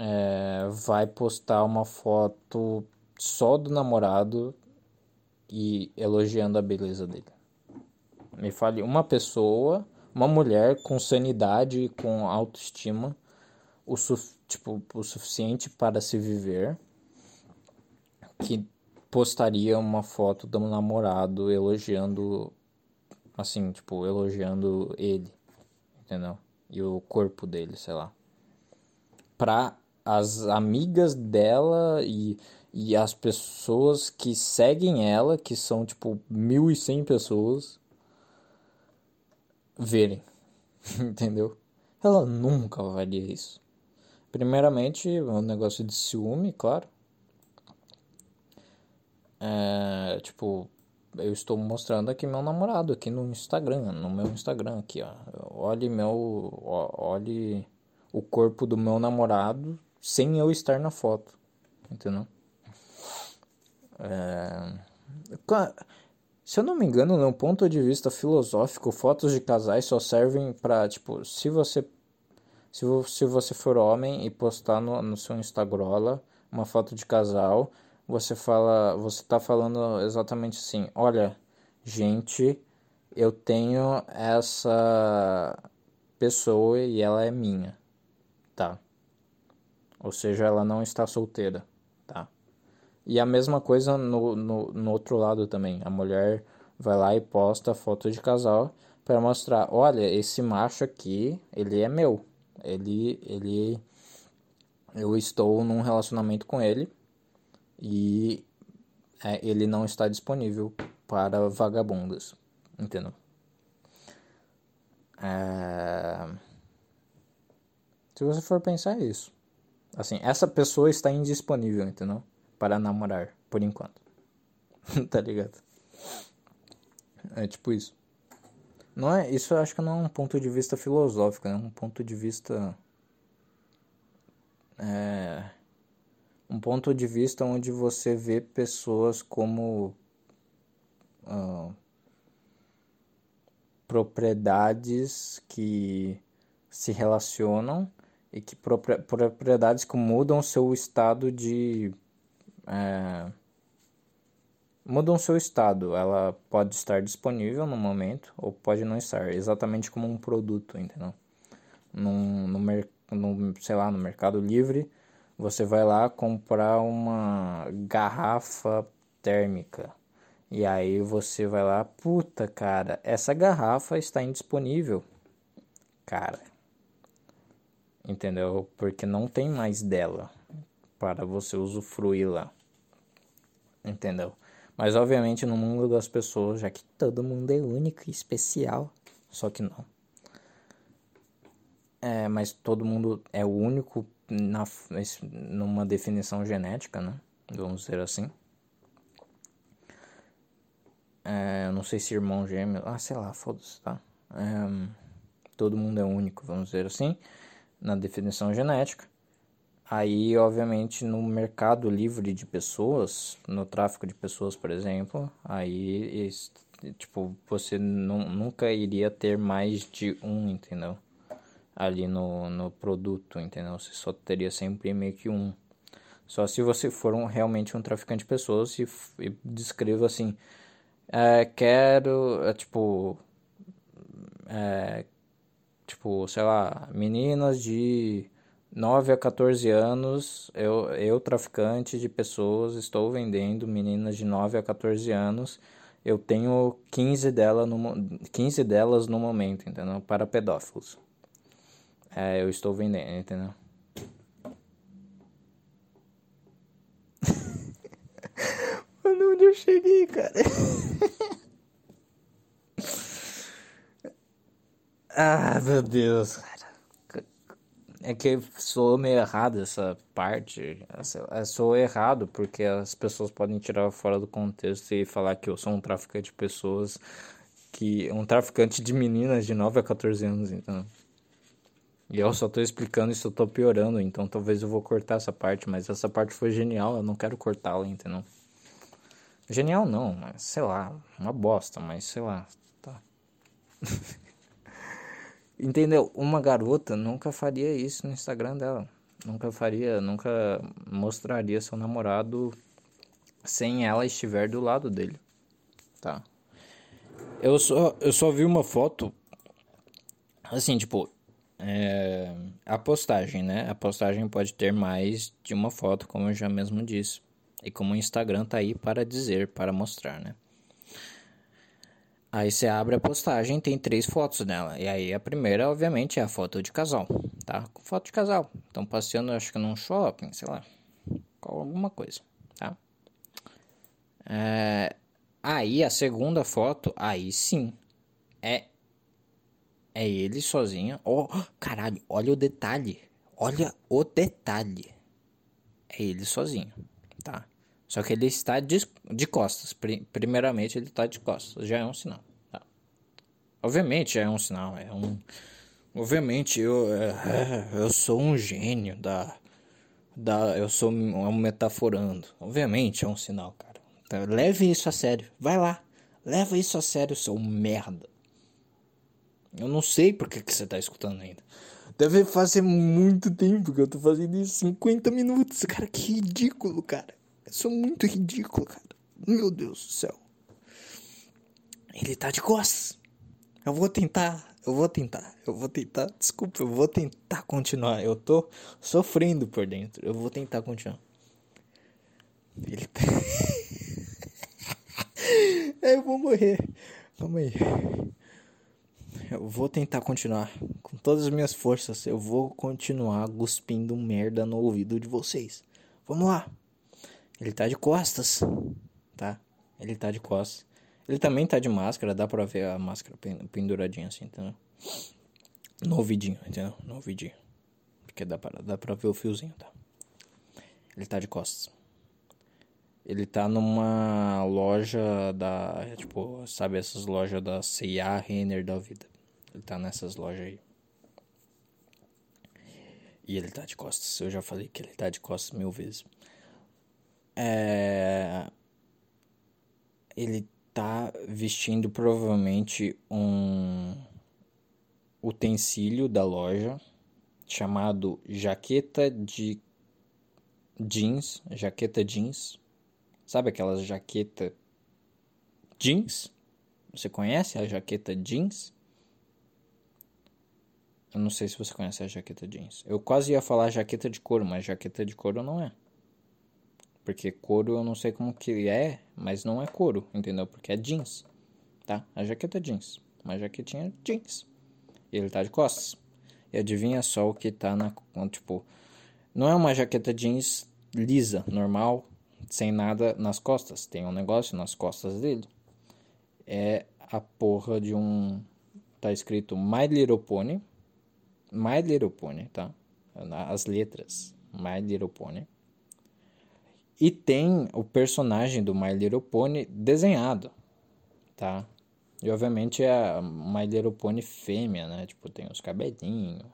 É, vai postar uma foto só do namorado e elogiando a beleza dele. Me fale uma pessoa, uma mulher com sanidade e com autoestima, o, tipo, o suficiente para se viver, que postaria uma foto do namorado elogiando, assim, tipo, elogiando ele, entendeu? E o corpo dele, sei lá. Pra as amigas dela e e as pessoas que seguem ela, que são tipo 1.100 pessoas, verem. Entendeu? Ela nunca faria isso. Primeiramente, é um negócio de ciúme, claro. É, tipo, eu estou mostrando aqui meu namorado aqui no Instagram, no meu Instagram aqui, ó. Olhe meu, olhe o corpo do meu namorado sem eu estar na foto, entendeu? É... Se eu não me engano, no ponto de vista filosófico, fotos de casais só servem para, tipo, se você se, se você for homem e postar no, no seu Instagram uma foto de casal, você fala, você tá falando exatamente assim, olha, gente, eu tenho essa pessoa e ela é minha? Ou seja, ela não está solteira. E a mesma coisa no, no, no outro lado também. A mulher vai lá e posta foto de casal para mostrar, olha, esse macho aqui, ele é meu. Ele ele eu estou num relacionamento com ele e é, ele não está disponível para vagabundas, entendeu? É... Se você for pensar isso, assim, essa pessoa está indisponível, entendeu? para namorar, por enquanto. tá ligado? É tipo isso. Não é, isso eu acho que não é um ponto de vista filosófico, é um ponto de vista é um ponto de vista onde você vê pessoas como uh, propriedades que se relacionam e que propriedades que mudam seu estado de é, mudam seu estado. Ela pode estar disponível no momento ou pode não estar, exatamente como um produto, entendeu? No, no, no, sei lá, no Mercado Livre, você vai lá comprar uma garrafa térmica. E aí você vai lá, puta cara, essa garrafa está indisponível. Cara. Entendeu? Porque não tem mais dela para você usufruir lá entendeu? Mas obviamente no mundo das pessoas, já que todo mundo é único e especial, só que não. É, mas todo mundo é único na, numa definição genética, né? Vamos dizer assim. É, não sei se irmão gêmeo. Ah, sei lá, foda-se, tá? É, todo mundo é único, vamos dizer assim, na definição genética. Aí, obviamente, no mercado livre de pessoas, no tráfico de pessoas, por exemplo, aí, tipo, você nunca iria ter mais de um, entendeu? Ali no, no produto, entendeu? Você só teria sempre meio que um. Só se você for um, realmente um traficante de pessoas e, e descreva assim, é, quero, é, tipo, é, tipo, sei lá, meninas de 9 a 14 anos, eu, eu, traficante de pessoas, estou vendendo meninas de 9 a 14 anos. Eu tenho 15, dela no, 15 delas no momento, entendeu? Para pedófilos. É, eu estou vendendo, entendeu? Mano, onde eu cheguei, cara? ah, meu Deus, cara. É que sou meio errado essa parte. Sou errado porque as pessoas podem tirar fora do contexto e falar que eu sou um traficante de pessoas, que um traficante de meninas de 9 a 14 anos, então. E eu só tô explicando e só tô piorando, então talvez eu vou cortar essa parte, mas essa parte foi genial, eu não quero cortá-la, entendeu? Genial não, mas sei lá, uma bosta, mas sei lá, tá. Entendeu? Uma garota nunca faria isso no Instagram dela. Nunca faria, nunca mostraria seu namorado sem ela estiver do lado dele. Tá? Eu só, eu só vi uma foto. Assim, tipo. É, a postagem, né? A postagem pode ter mais de uma foto, como eu já mesmo disse. E como o Instagram tá aí para dizer, para mostrar, né? Aí você abre a postagem, tem três fotos nela. E aí a primeira, obviamente, é a foto de casal, tá? Foto de casal. Estão passeando, acho que num shopping, sei lá. Alguma coisa, tá? É... Aí a segunda foto, aí sim, é é ele sozinho. Oh, caralho, olha o detalhe. Olha o detalhe. É ele sozinho, tá? Só que ele está de, de costas. Primeiramente, ele está de costas. Já é um sinal. Tá? Obviamente, é um sinal. É um. Obviamente, eu, é, eu sou um gênio da. da eu sou um metaforando. Obviamente, é um sinal, cara. Então, leve isso a sério. Vai lá. Leva isso a sério, seu merda. Eu não sei por que, você está escutando ainda. Deve fazer muito tempo que eu tô fazendo isso 50 minutos. Cara, que ridículo, cara. Eu sou muito ridículo, cara. Meu Deus do céu. Ele tá de costas. Eu vou tentar, eu vou tentar, eu vou tentar. Desculpa, eu vou tentar continuar. Eu tô sofrendo por dentro. Eu vou tentar continuar. Ele tá... eu vou morrer. Calma aí. Eu vou tentar continuar. Com todas as minhas forças, eu vou continuar cuspindo merda no ouvido de vocês. Vamos lá. Ele tá de costas, tá? Ele tá de costas. Ele também tá de máscara, dá pra ver a máscara penduradinha assim, entendeu? No ouvidinho, entendeu? No ouvidinho. Porque dá pra, dá pra ver o fiozinho, tá? Ele tá de costas. Ele tá numa loja da. Tipo, sabe essas lojas da CIA, Renner da vida. Ele tá nessas lojas aí. E ele tá de costas. Eu já falei que ele tá de costas mil vezes. É... Ele tá vestindo provavelmente um utensílio da loja chamado jaqueta de jeans, jaqueta jeans. Sabe aquelas jaqueta jeans? Você conhece a jaqueta jeans? Eu não sei se você conhece a jaqueta jeans. Eu quase ia falar jaqueta de couro, mas jaqueta de couro não é. Porque couro eu não sei como que é, mas não é couro, entendeu? Porque é jeans, tá? A jaqueta é jeans, uma jaquetinha jeans. E ele tá de costas. E adivinha só o que tá na... Tipo, não é uma jaqueta jeans lisa, normal, sem nada nas costas. Tem um negócio nas costas dele. É a porra de um... Tá escrito My Little Pony. My Little Pony, tá? As letras. My Little Pony e tem o personagem do My Little Pony desenhado, tá? E obviamente é a My Little Pony fêmea, né? Tipo, tem os cabelinhos.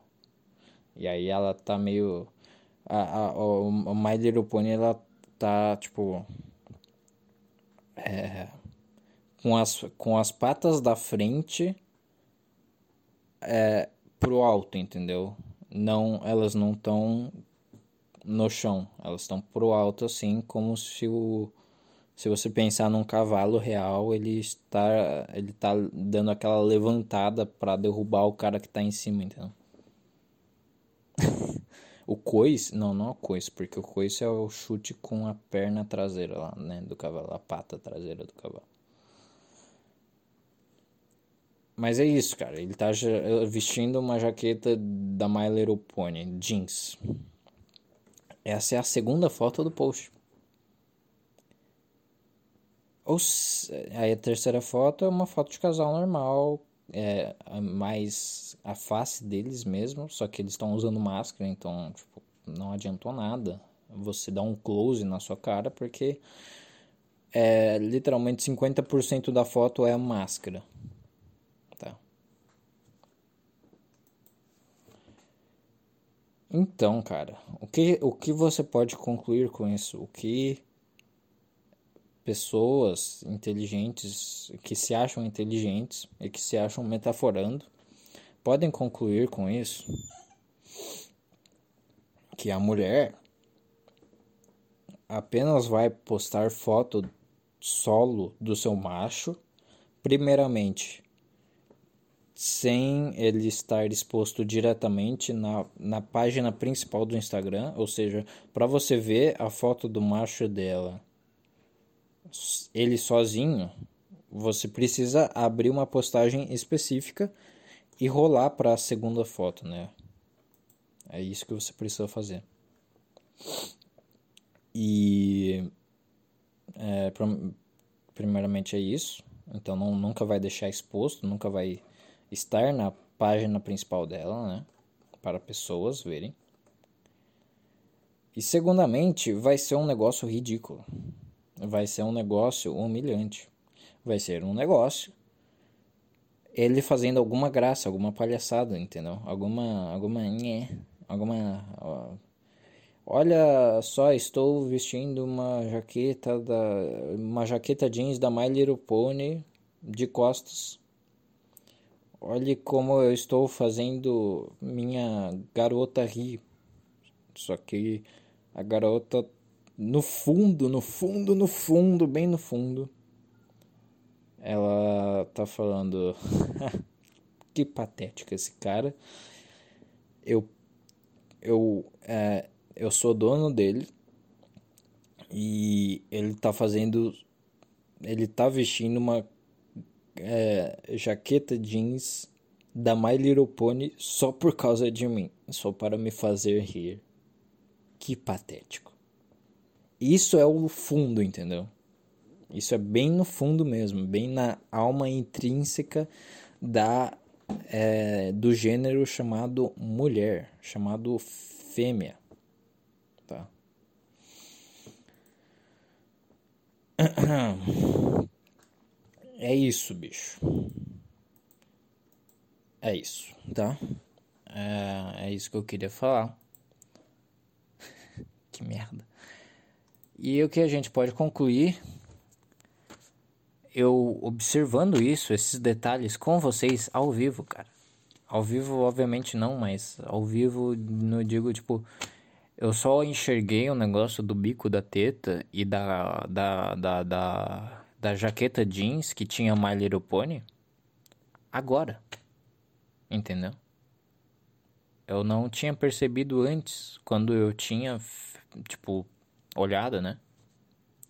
E aí ela tá meio. A, a, o, My Little Pony ela tá tipo. É, com, as, com as patas da frente é, pro alto, entendeu? Não, elas não estão no chão, elas estão pro alto assim, como se o se você pensar num cavalo real, ele está ele tá dando aquela levantada para derrubar o cara que tá em cima, entendeu? O coice, não, não é o coice, porque o coice é o chute com a perna traseira lá, né, do cavalo, a pata traseira do cavalo. Mas é isso, cara. Ele tá vestindo uma jaqueta da My Little Pony, jeans. Essa é a segunda foto do post. Ou aí a terceira foto é uma foto de casal normal, é mais a face deles mesmo, só que eles estão usando máscara, então tipo, não adiantou nada você dar um close na sua cara, porque é, literalmente 50% da foto é máscara. Tá. Então, cara, o que, o que você pode concluir com isso? O que pessoas inteligentes que se acham inteligentes e que se acham metaforando podem concluir com isso que a mulher apenas vai postar foto solo do seu macho, primeiramente, sem ele estar exposto diretamente na, na página principal do Instagram, ou seja, para você ver a foto do macho dela ele sozinho, você precisa abrir uma postagem específica e rolar para a segunda foto, né? É isso que você precisa fazer. E é, primeiramente é isso. Então não, nunca vai deixar exposto, nunca vai estar na página principal dela, né? Para pessoas verem. E segundamente, vai ser um negócio ridículo vai ser um negócio humilhante. Vai ser um negócio ele fazendo alguma graça, alguma palhaçada, entendeu? Alguma alguma nhé, alguma ó, Olha só, estou vestindo uma jaqueta da uma jaqueta jeans da My Little Pony de costas. Olhe como eu estou fazendo minha garota rir. Só que a garota no fundo, no fundo, no fundo, bem no fundo, ela tá falando: que patético esse cara. Eu, eu, é, eu sou dono dele e ele tá fazendo, ele tá vestindo uma é, jaqueta jeans da My Little Pony só por causa de mim, só para me fazer rir. Que patético. Isso é o fundo, entendeu? Isso é bem no fundo mesmo, bem na alma intrínseca da é, do gênero chamado mulher, chamado fêmea, tá? É isso, bicho. É isso, tá? É, é isso que eu queria falar. que merda. E o que a gente pode concluir, eu observando isso, esses detalhes com vocês ao vivo, cara. Ao vivo, obviamente não, mas ao vivo, não digo tipo, eu só enxerguei o negócio do bico da teta e da, da, da, da, da jaqueta jeans que tinha My Little Pony agora. Entendeu? Eu não tinha percebido antes, quando eu tinha, tipo, olhada, né?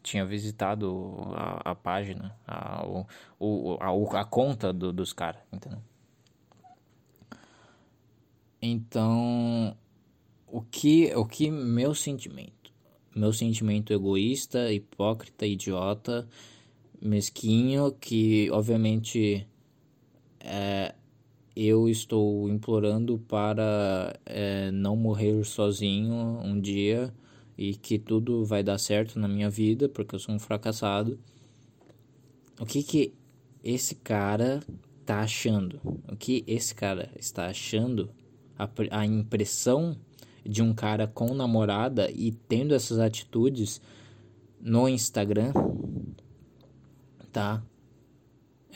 Tinha visitado a, a página, a, o, a, a conta do, dos caras, entendeu? Então, o que, o que meu sentimento, meu sentimento egoísta, hipócrita, idiota, mesquinho, que obviamente é, eu estou implorando para é, não morrer sozinho um dia e que tudo vai dar certo na minha vida porque eu sou um fracassado. O que que esse cara tá achando? O que esse cara está achando? A, a impressão de um cara com namorada e tendo essas atitudes no Instagram, tá?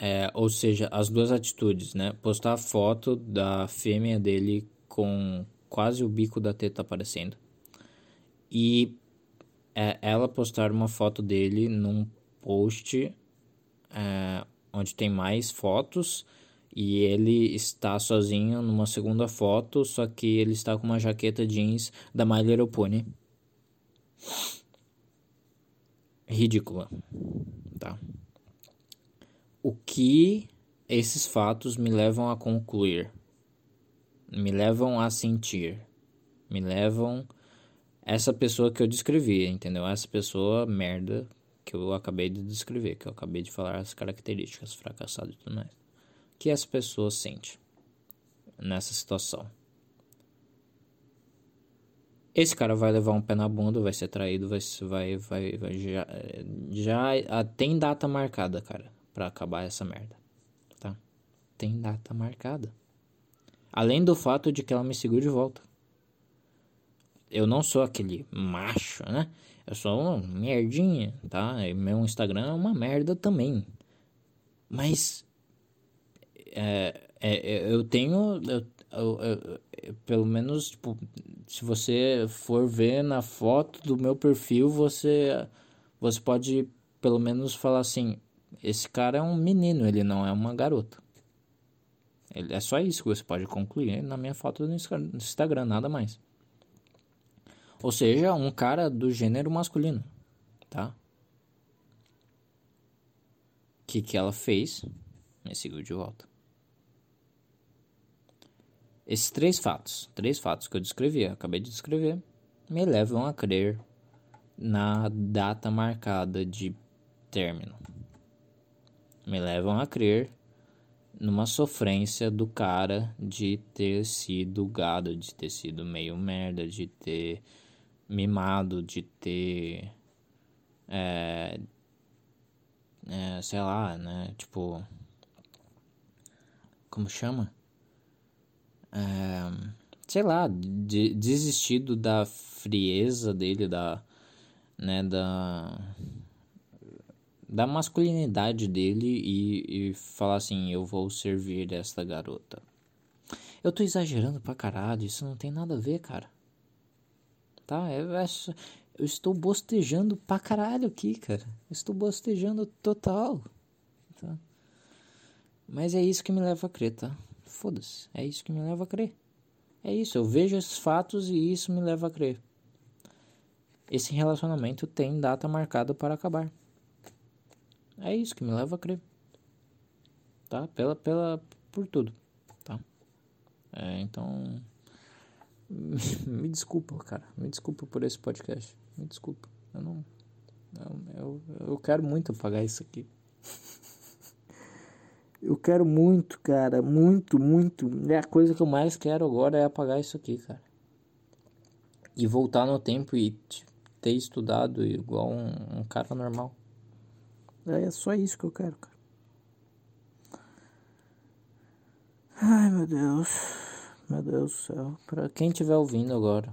É, ou seja, as duas atitudes, né? Postar foto da fêmea dele com quase o bico da teta aparecendo e é, ela postar uma foto dele num post é, onde tem mais fotos E ele está sozinho numa segunda foto, só que ele está com uma jaqueta jeans da My Little Pony. Ridícula, tá? O que esses fatos me levam a concluir? Me levam a sentir? Me levam essa pessoa que eu descrevi, entendeu? Essa pessoa merda que eu acabei de descrever, que eu acabei de falar as características, fracassado e tudo mais que essa pessoa sente nessa situação. Esse cara vai levar um pé na bunda, vai ser traído, vai, vai, vai, vai já, já tem data marcada, cara, para acabar essa merda, tá? Tem data marcada. Além do fato de que ela me seguiu de volta. Eu não sou aquele macho, né? Eu sou uma merdinha, tá? E meu Instagram é uma merda também. Mas é, é, é, eu tenho. Eu, eu, eu, pelo menos, tipo, se você for ver na foto do meu perfil, você, você pode pelo menos falar assim: esse cara é um menino, ele não é uma garota. Ele, é só isso que você pode concluir na minha foto no Instagram, nada mais. Ou seja, um cara do gênero masculino, tá? O que, que ela fez? Me seguiu de volta. Esses três fatos, três fatos que eu descrevi, eu acabei de descrever, me levam a crer na data marcada de término. Me levam a crer numa sofrência do cara de ter sido gado, de ter sido meio merda, de ter mimado, de ter. É, é, sei lá, né? Tipo. Como chama? é, sei lá, de, desistido da frieza dele, da, né, da, da masculinidade dele e, e falar assim, eu vou servir esta garota. Eu tô exagerando pra caralho, isso não tem nada a ver, cara. Tá? Eu, eu estou bostejando pra caralho aqui, cara. Estou bostejando total. Tá? Mas é isso que me leva a crer, tá? Foda-se, é isso que me leva a crer. É isso, eu vejo esses fatos e isso me leva a crer. Esse relacionamento tem data marcada para acabar. É isso que me leva a crer. Tá? Pela, pela, por tudo. Tá? É, então. me desculpa, cara. Me desculpa por esse podcast. Me desculpa. Eu não. Eu, eu, quero muito pagar isso aqui. Eu quero muito, cara, muito, muito. É a coisa que eu mais quero agora é apagar isso aqui, cara. E voltar no tempo e ter estudado igual um, um cara normal. É só isso que eu quero, cara. Ai, meu Deus. Meu Deus do céu. Pra quem estiver ouvindo agora.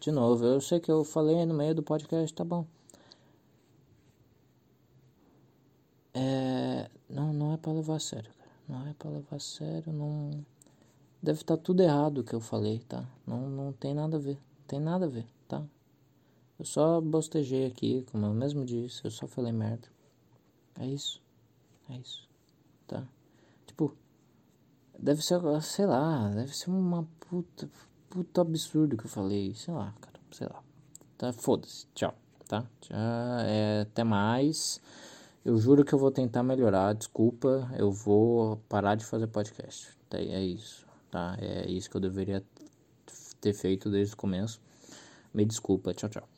De novo, eu sei que eu falei no meio do podcast, tá bom. É, não, não é para levar a sério, cara. Não é para levar a sério, não. Deve estar tá tudo errado o que eu falei, tá? Não, não tem nada a ver. Tem nada a ver, tá? Eu só bostejei aqui, como eu mesmo disse, eu só falei merda. É isso. É isso. Tá? Tipo, deve ser, sei lá, deve ser uma puta, puta absurdo que eu falei, sei lá, cara, sei lá. Tá, foda-se. Tchau, tá? Tchau, é, até mais. Eu juro que eu vou tentar melhorar. Desculpa, eu vou parar de fazer podcast. É isso, tá? É isso que eu deveria ter feito desde o começo. Me desculpa. Tchau, tchau.